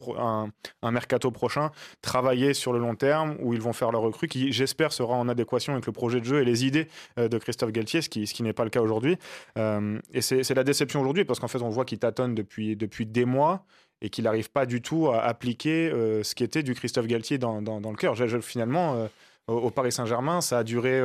un, mercato prochain, travailler sur le long terme où ils vont faire leur recrue, qui j'espère sera en adéquation avec le projet de jeu et les idées euh, de Christophe Galtier, ce qui, ce qui n'est pas le cas aujourd'hui. Euh, et c'est la déception aujourd'hui parce qu'en fait, on voit qu'il tâtonne depuis, depuis des mois et qu'il n'arrive pas du tout à appliquer euh, ce qui était du Christophe Galtier dans, dans, le cœur. Finalement, au Paris Saint-Germain, ça a duré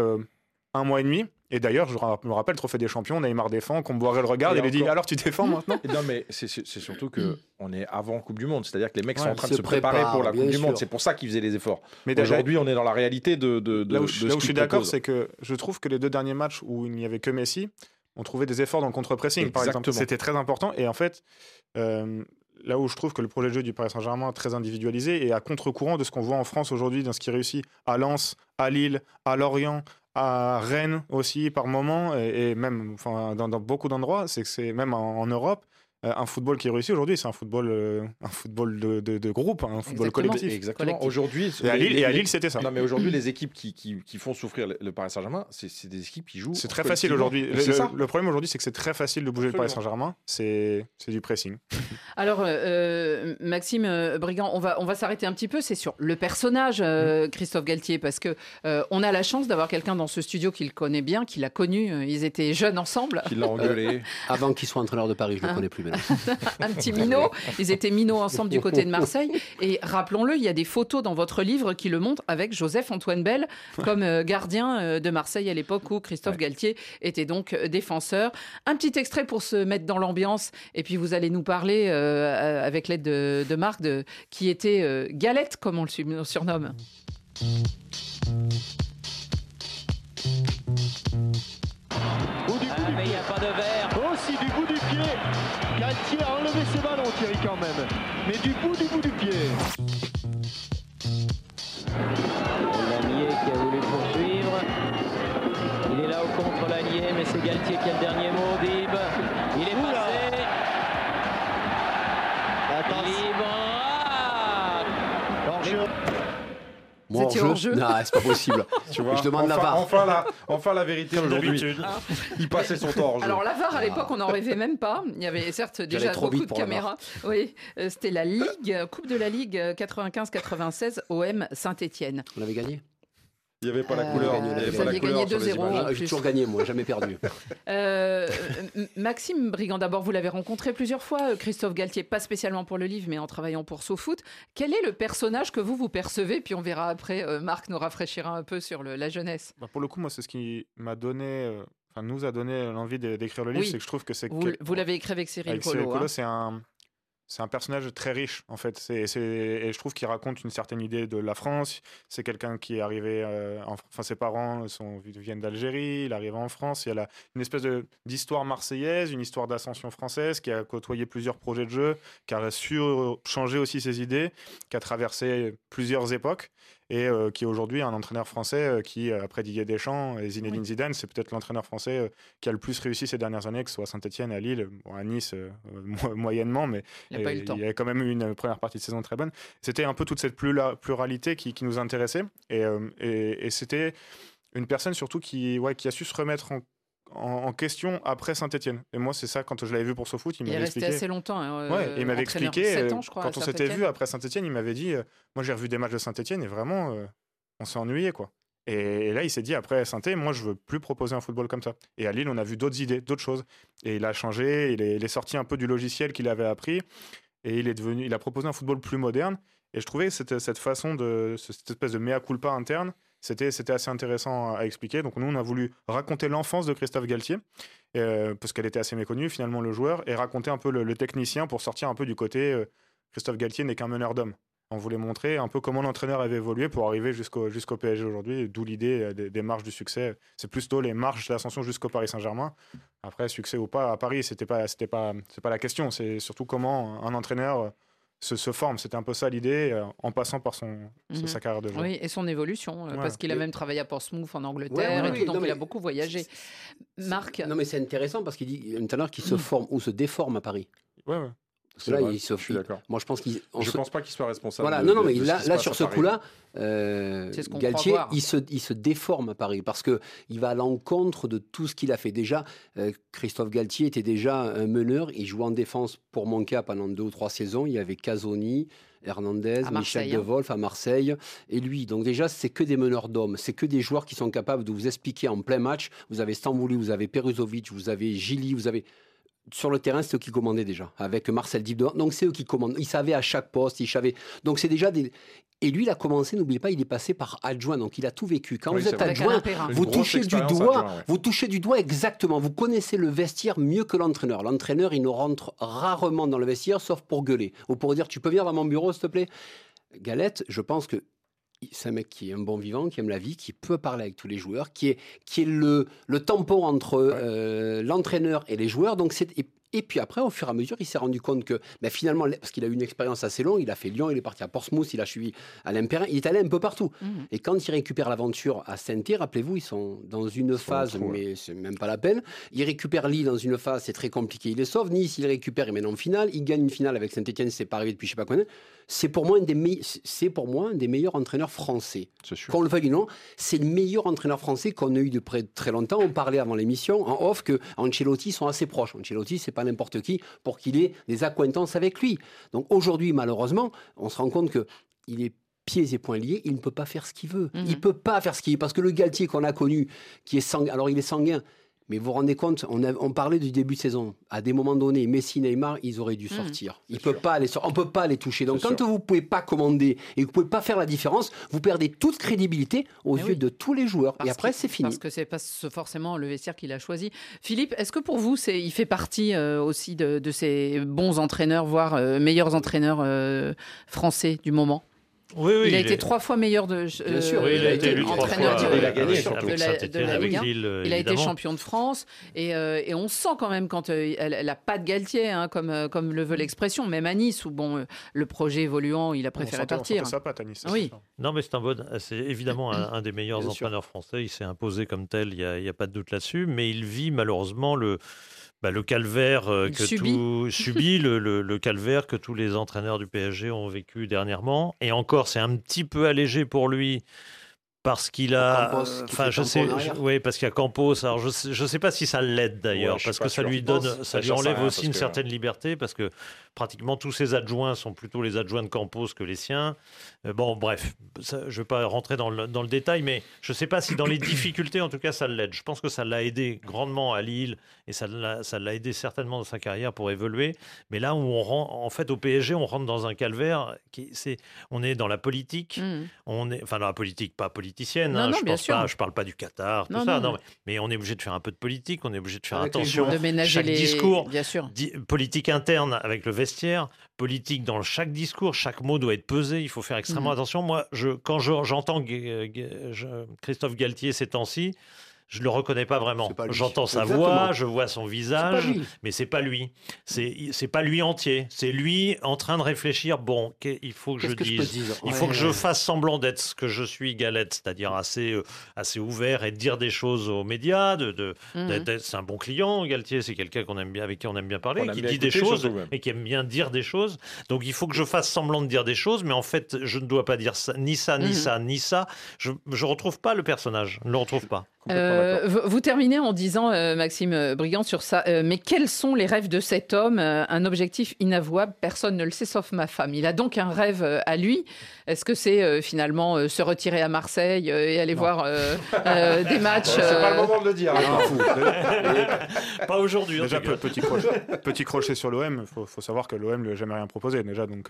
un mois et demi. Et d'ailleurs, je me rappelle, Trophée des Champions, Neymar défend, boirait le regard et, il lui dit Alors tu défends maintenant Non, mais c'est surtout que on est avant Coupe du Monde, c'est-à-dire que les mecs sont en train de se préparer pour la Coupe du Monde. C'est pour ça qu'ils faisaient les efforts. Mais aujourd'hui, on est dans la réalité de. de, là où, je, là où je suis d'accord, c'est que je trouve que les deux derniers matchs où il n'y avait que Messi, on trouvait des efforts dans le contre-pressing, par exemple. C'était très important. Et en fait, euh, là où je trouve que le projet de jeu du Paris Saint-Germain est très individualisé et à contre-courant de ce qu'on voit en France aujourd'hui dans ce qui réussit à Lens, à Lille, à Lorient, à Rennes aussi par moment, et, même enfin, dans, beaucoup d'endroits, c'est que c'est même en, Europe, un football qui réussit aujourd'hui, c'est un football, euh, un football de, de- de groupe, un football Exactement. collectif. Exactement. Aujourd'hui, Et à Lille, c'était ça. Non, mais aujourd'hui, les équipes qui, qui, qui font souffrir le, Paris Saint-Germain, c'est des équipes qui jouent. C'est très facile aujourd'hui. Le, problème aujourd'hui, c'est que c'est très facile de bouger le Paris. Saint-Germain. C'est c'est du pressing. Alors, euh, euh, Maxime euh, Brigand, on va, on va s'arrêter un petit peu. C'est sur le personnage, euh, Christophe Galtier, parce que euh, on a la chance d'avoir quelqu'un dans ce studio qui le connaît bien, qui l'a connu. Euh, Ils étaient jeunes ensemble. Qui l'a engueulé. Avant qu'il soit entraîneur de Paris, je ne le Hein connais plus maintenant. Un petit minot. Ils étaient minots ensemble du côté de Marseille. Et rappelons-le, il y a des photos dans votre livre qui le montrent avec Joseph-Antoine Bell comme euh, gardien euh, de Marseille à l'époque où Christophe Galtier était donc euh, défenseur. Un petit extrait pour se mettre dans l'ambiance. Et puis vous allez nous parler, euh, avec l'aide de, de Marc, de, qui était euh, Galette, comme on le surnomme. mais il n'y a pas de verre. Aussi du bout du pied. Galtier a enlevé ses ballons, Thierry, quand même. Mais du bout du bout du pied. Lanier qui a voulu poursuivre. Il est là au contre Lanier, mais c'est Galtier qui a le dernier mot. Dib, il est passé. Libre. Ah Hors jeu Non, c'est pas possible. Tu vois, je demande la enfin, VAR. enfin la, enfin la vérité aujourd'hui. D'habitude. Il passait son temps hors jeu. Alors la VAR à l'époque on n'en rêvait même pas. Il y avait certes déjà trop beaucoup de caméras. Oui, euh, c'était la Ligue Coupe de la Ligue euh, 95-96 OM Saint-Étienne. On avait gagné? Il n'y avait pas la Euh, couleur. vous il y avait vous pas la aviez couleur gagné sur les 2-0. images. Ah, J'ai toujours gagné, moi, jamais perdu. Euh, Maxime Brigand, d'abord, vous l'avez rencontré plusieurs fois, euh, Christophe Galtier, pas spécialement pour le livre, mais en travaillant pour SoFoot. Quel est le personnage que vous vous percevez? Puis on verra après, euh, Marc nous rafraîchira un peu sur le- la jeunesse. Bah, pour le coup, moi, c'est ce qui m'a donné, euh, enfin, nous a donné l'envie d'é- d'écrire le livre, Oui. c'est que je trouve que c'est Vous, quel- vous l'avez écrit avec Cyril avec. Cyril Collot, hein. c'est un, c'est un personnage très riche en fait. C'est, et je trouve qu'il raconte une certaine idée de la France. C'est quelqu'un qui est arrivé, euh, en- enfin ses parents sont, viennent d'Algérie, il arrive en France. Il y a une espèce d'histoire marseillaise, une histoire d'ascension française, qui a côtoyé plusieurs projets de jeu, qui a su euh, changer aussi ses idées, qui a traversé plusieurs époques et euh, qui est aujourd'hui un entraîneur français euh, qui, euh, après Didier Deschamps et Zinedine Zidane, c'est peut-être l'entraîneur français euh, qui a le plus réussi ces dernières années, que ce soit à Saint-Etienne, à Lille, bon, à Nice mo- moyennement, mais Il y avait quand même eu une première partie de saison très bonne. C'était un peu toute cette plura- pluralité qui, qui nous intéressait et, et- et c'était une personne surtout qui, ouais, qui a su se remettre en, en- question après Saint-Etienne. Et moi, c'est ça, quand je l'avais vu pour ce foot, il Il est m'avait resté expliqué. assez longtemps. hein, Ouais, euh, et il m'avait expliqué, euh, ans, je crois, quand on s'était vu après Saint-Etienne, il m'avait dit, euh, moi j'ai revu des matchs de Saint-Etienne et vraiment, euh, on s'est ennuyé quoi. Et, et là, il s'est dit, après saint moi je veux plus proposer un football comme ça. Et à Lille, on a vu d'autres idées, d'autres choses. Et il a changé, il est, il est sorti un peu du logiciel qu'il avait appris et il est devenu, il a proposé un football plus moderne. Et je trouvais cette, cette façon de, cette espèce de mea culpa interne, c'était, assez intéressant à, expliquer. Donc nous, on a voulu raconter l'enfance de Christophe Galtier, euh, parce qu'elle était assez méconnue finalement le joueur, et raconter un peu le, technicien pour sortir un peu du côté euh, Christophe Galtier n'est qu'un meneur d'hommes. On voulait montrer un peu comment l'entraîneur avait évolué pour arriver jusqu'au PSG aujourd'hui, d'où l'idée euh, des, marches du succès. C'est plutôt les marches d'ascension jusqu'au Paris Saint-Germain. Après, succès ou pas à Paris, c'était pas pas pas la question. C'est surtout comment un entraîneur se, se forme. C'était un peu ça l'idée, euh, en passant par son Mhm. sa carrière de joueur. Oui, et son évolution, euh, Ouais. parce qu'il a Et- même travaillé à Portsmouth en Angleterre, Ouais, ouais, et tout, donc il a beaucoup voyagé. Marc, Non, mais c'est intéressant parce qu'il dit un entraîneur qui se forme ou se déforme à Paris. Ouais, ouais. Parce que C'est là, vrai, il se. je suis d'accord. Moi, je pense qu'il. Je se- pense pas qu'il soit responsable. Voilà, de- non, non, mais là, sur ce coup-là, euh, ce Galtier, il se, il se déforme à Paris parce que il va à l'encontre de tout ce qu'il a fait. Déjà, euh, Christophe Galtier était déjà un meneur. Il jouait en défense pour mon cas pendant deux ou trois saisons. Il y avait Casoni, Hernandez, Michel De hein. Wolf à Marseille et lui. Donc déjà, c'est que des meneurs d'hommes. C'est que des joueurs qui sont capables de vous expliquer en plein match. Vous avez Stambouli, vous avez Peruzovic, vous avez Gili, vous avez sur le terrain, c'est eux qui commandaient déjà, avec Marcel Dib. Donc c'est eux qui commandent. Ils savaient à chaque poste, ils savaient. Donc c'est déjà des. Et lui, il a commencé, n'oubliez pas, il est passé par adjoint, donc il a tout vécu. Quand Oui, vous êtes adjoint, vous touchez du doigt, adjoint, ouais. vous touchez du doigt exactement. Vous connaissez le vestiaire mieux que l'entraîneur. L'entraîneur, il ne rentre rarement dans le vestiaire, sauf pour gueuler ou pour dire, tu peux venir dans mon bureau, s'il te plaît? Galette, je pense que c'est un mec qui est un bon vivant, qui aime la vie, qui peut parler avec tous les joueurs, qui est, qui est le, le tampon entre euh, l'entraîneur et les joueurs. Donc c'est, et, Et puis après, au fur et à mesure, il s'est rendu compte que ben, finalement, parce qu'il a eu une expérience assez longue, il a fait Lyon, il est parti à Portsmouth, il a suivi à l'Impérin, il est allé un peu partout. Mhm. Et quand il récupère l'aventure à Saint-Étienne, rappelez-vous, ils sont dans une phase, mais c'est même pas la peine. Il récupère Lille dans une phase, c'est très compliqué, il les sauve. Nice, il récupère, il mène en finale. Il gagne une finale avec Saint-Etienne, c'est pas arrivé depuis je sais pas combien. C'est pour moi un des, me- c'est pour moi un des meilleurs entraîneurs français. Qu'on le veuille ou non, c'est le meilleur entraîneur français qu'on a eu de près de très longtemps. On parlait avant l'émission en off que Ancelotti sont assez proches. Ancelotti, c'est pas n'importe qui pour qu'il ait des acquaintances avec lui. Donc aujourd'hui, malheureusement, on se rend compte que il est pieds et poings liés, il ne peut pas faire ce qu'il veut. Mhm. Il peut pas faire ce qu'il veut parce que le Galtier qu'on a connu, qui est sanguin, alors il est sanguin. Mais vous vous rendez compte, on, a- on parlait du début de saison. À des moments donnés, Messi, Neymar, ils auraient dû Mhm. sortir. Pas les sor- on peut pas les toucher. Donc quand vous pouvez pas commander et que vous pouvez pas faire la différence, vous perdez toute crédibilité aux Eh yeux oui. de tous les joueurs. Parce et après, c'est fini. Parce que c'est pas forcément le vestiaire qu'il a choisi. Philippe, est-ce que pour vous, c'est, il fait partie euh, aussi de, de ces bons entraîneurs, voire euh, meilleurs entraîneurs euh, français du moment? Oui, oui, Il a il été est- trois fois meilleur de. Bien sûr, Oui, il a été élu trois entraîneur fois. du- euh, a gagné, surtout. de la- de la Ligue Il a été champion de France et, euh, et on sent quand même quand euh, elle, elle a pas de Galtier, hein, comme, euh, comme le veut l'expression, même à Nice où bon, euh, le projet évoluant, il a préféré on partir. sa patte à Nice, Oui. Non, mais c'est un bon, c'est évidemment un, un des meilleurs Bien sûr. entraîneurs français. Il s'est imposé comme tel, il n'y a, il y a pas de doute là-dessus. Mais il vit malheureusement le, bah, le calvaire euh, que subit. tout subit le, le- le calvaire que tous les entraîneurs du PSG ont vécu dernièrement. Et encore, c'est un petit peu allégé pour lui. Parce qu'il a, Campos, euh, enfin, je sais, je- oui, parce qu'il y a Campos. Alors, je sais, je sais pas si ça l'aide d'ailleurs, Ouais, parce que ça sûr. lui donne, pense. ça lui enlève rien, aussi une que- certaine liberté, parce que pratiquement tous ses adjoints sont plutôt les adjoints de Campos que les siens. Euh, bon, bref, ça, je ne vais pas rentrer dans le, dans le détail, mais je ne sais pas si dans les difficultés, en tout cas, ça l'aide. Je pense que ça l'a aidé grandement à Lille et ça l'a ça l'a aidé certainement dans sa carrière pour évoluer. Mais là où on rend, en fait, au PSG, on rentre dans un calvaire. Qui, c'est, on est dans la politique, Mhm. on est, enfin dans la politique, pas politicienne. Non, hein, non, je bien pense sûr. pas, je parle pas du Qatar, tout Non, ça. mais- on est obligé de faire un peu de politique, on est obligé de faire Avec attention. de ménager chaque les discours, bien sûr. Di- politique interne avec le vestiaire, politique dans chaque discours, chaque mot doit être pesé, il faut faire extrêmement Mhm. attention. Moi, je, quand je- j'entends je- Christophe Galtier ces temps-ci, je le reconnais pas vraiment. J'entends sa Exactement. voix, je vois son visage, mais c'est pas lui. C'est c'est pas lui entier. C'est lui en train de réfléchir. Bon, il faut que je je dise. dire Il Ouais, faut que je fasse semblant d'être ce que je suis, Galette, c'est-à-dire assez, euh, assez ouvert et de dire des choses aux médias. De, de- Mhm. c'est un bon client, Galtier, c'est quelqu'un qu'on aime bien, avec qui on aime bien parler, On qui bien dit des choses et qui aime bien dire des choses. Donc il faut que je fasse semblant de dire des choses, mais en fait, je ne dois pas dire ça, ni ça, ni Mhm. ça, ni ça. Je ne retrouve pas le personnage, je ne le retrouve pas. Euh, vous, vous terminez en disant, euh, Maxime Brigand, sur ça, euh, mais quels sont les rêves de cet homme Euh, Un objectif inavouable, personne ne le sait sauf ma femme. Il a donc un rêve euh, à lui. Est-ce que c'est euh, finalement euh, se retirer à Marseille euh, et aller voir euh, euh, des matchs C'est pas le moment de le dire. pas aujourd'hui. Déjà, petit crochet, petit crochet sur l'OM, il faut, faut savoir que l'OM lui a jamais rien proposé déjà. Donc,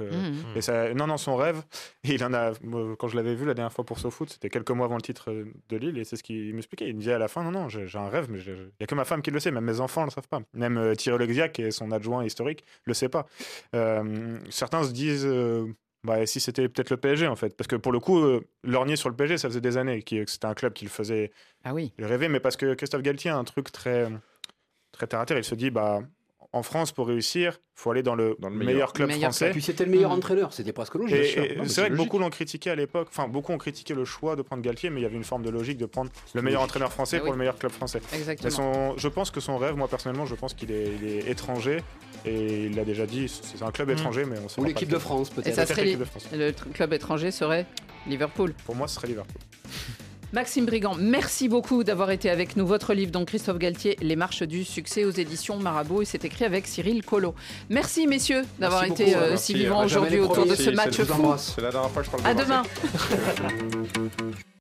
et ça, non, non, son rêve, il en a, quand je l'avais vu la dernière fois pour SoFoot, c'était quelques mois avant le titre de Lille, et c'est ce qu'il m'expliquait. Il me disait à la fin, non, non, j'ai un rêve, mais il n'y a que ma femme qui le sait, même mes enfants ne le savent pas. Même euh, Thierry Lexiac, qui est son adjoint historique, le sait pas. Euh, certains se disent. euh, bah, si c'était peut-être le PSG en fait, parce que pour le coup, euh, lorgner sur le PSG, ça faisait des années que c'était un club qui le faisait Ah oui. rêver, mais parce que Christophe Galtier a un truc très, très terre à terre. Il se dit, bah, en France, pour réussir, il faut aller dans le, Dans le meilleur, meilleur. club Meilleur Et français. puis c'était le meilleur Mhm. entraîneur, c'était presque logique. Et, bien sûr. et Non, mais c'est vrai que logique. beaucoup l'ont critiqué à l'époque, enfin beaucoup ont critiqué le choix de prendre Galtier, mais il y avait une forme de logique de prendre le meilleur logique. entraîneur français Ah pour oui. le meilleur club français. Mais Exactement. son, je pense que son rêve, moi personnellement, je pense qu'il est, étranger et il l'a déjà dit, c'est un club Mm. étranger, mais on sait Ou l'équipe de France Et peut-être. ça Peut-être serait l'équipe li- de France. le club étranger serait Liverpool. Pour moi, ce serait Liverpool. Maxime Brigand, merci beaucoup d'avoir été avec nous. Votre livre, donc Christophe Galtier, Les marches du succès aux éditions Marabout, et c'est écrit avec Cyril Collot. Merci messieurs d'avoir été beaucoup. euh, si vivants aujourd'hui autour de ce match fou. la dernière fois que je parle de À demain.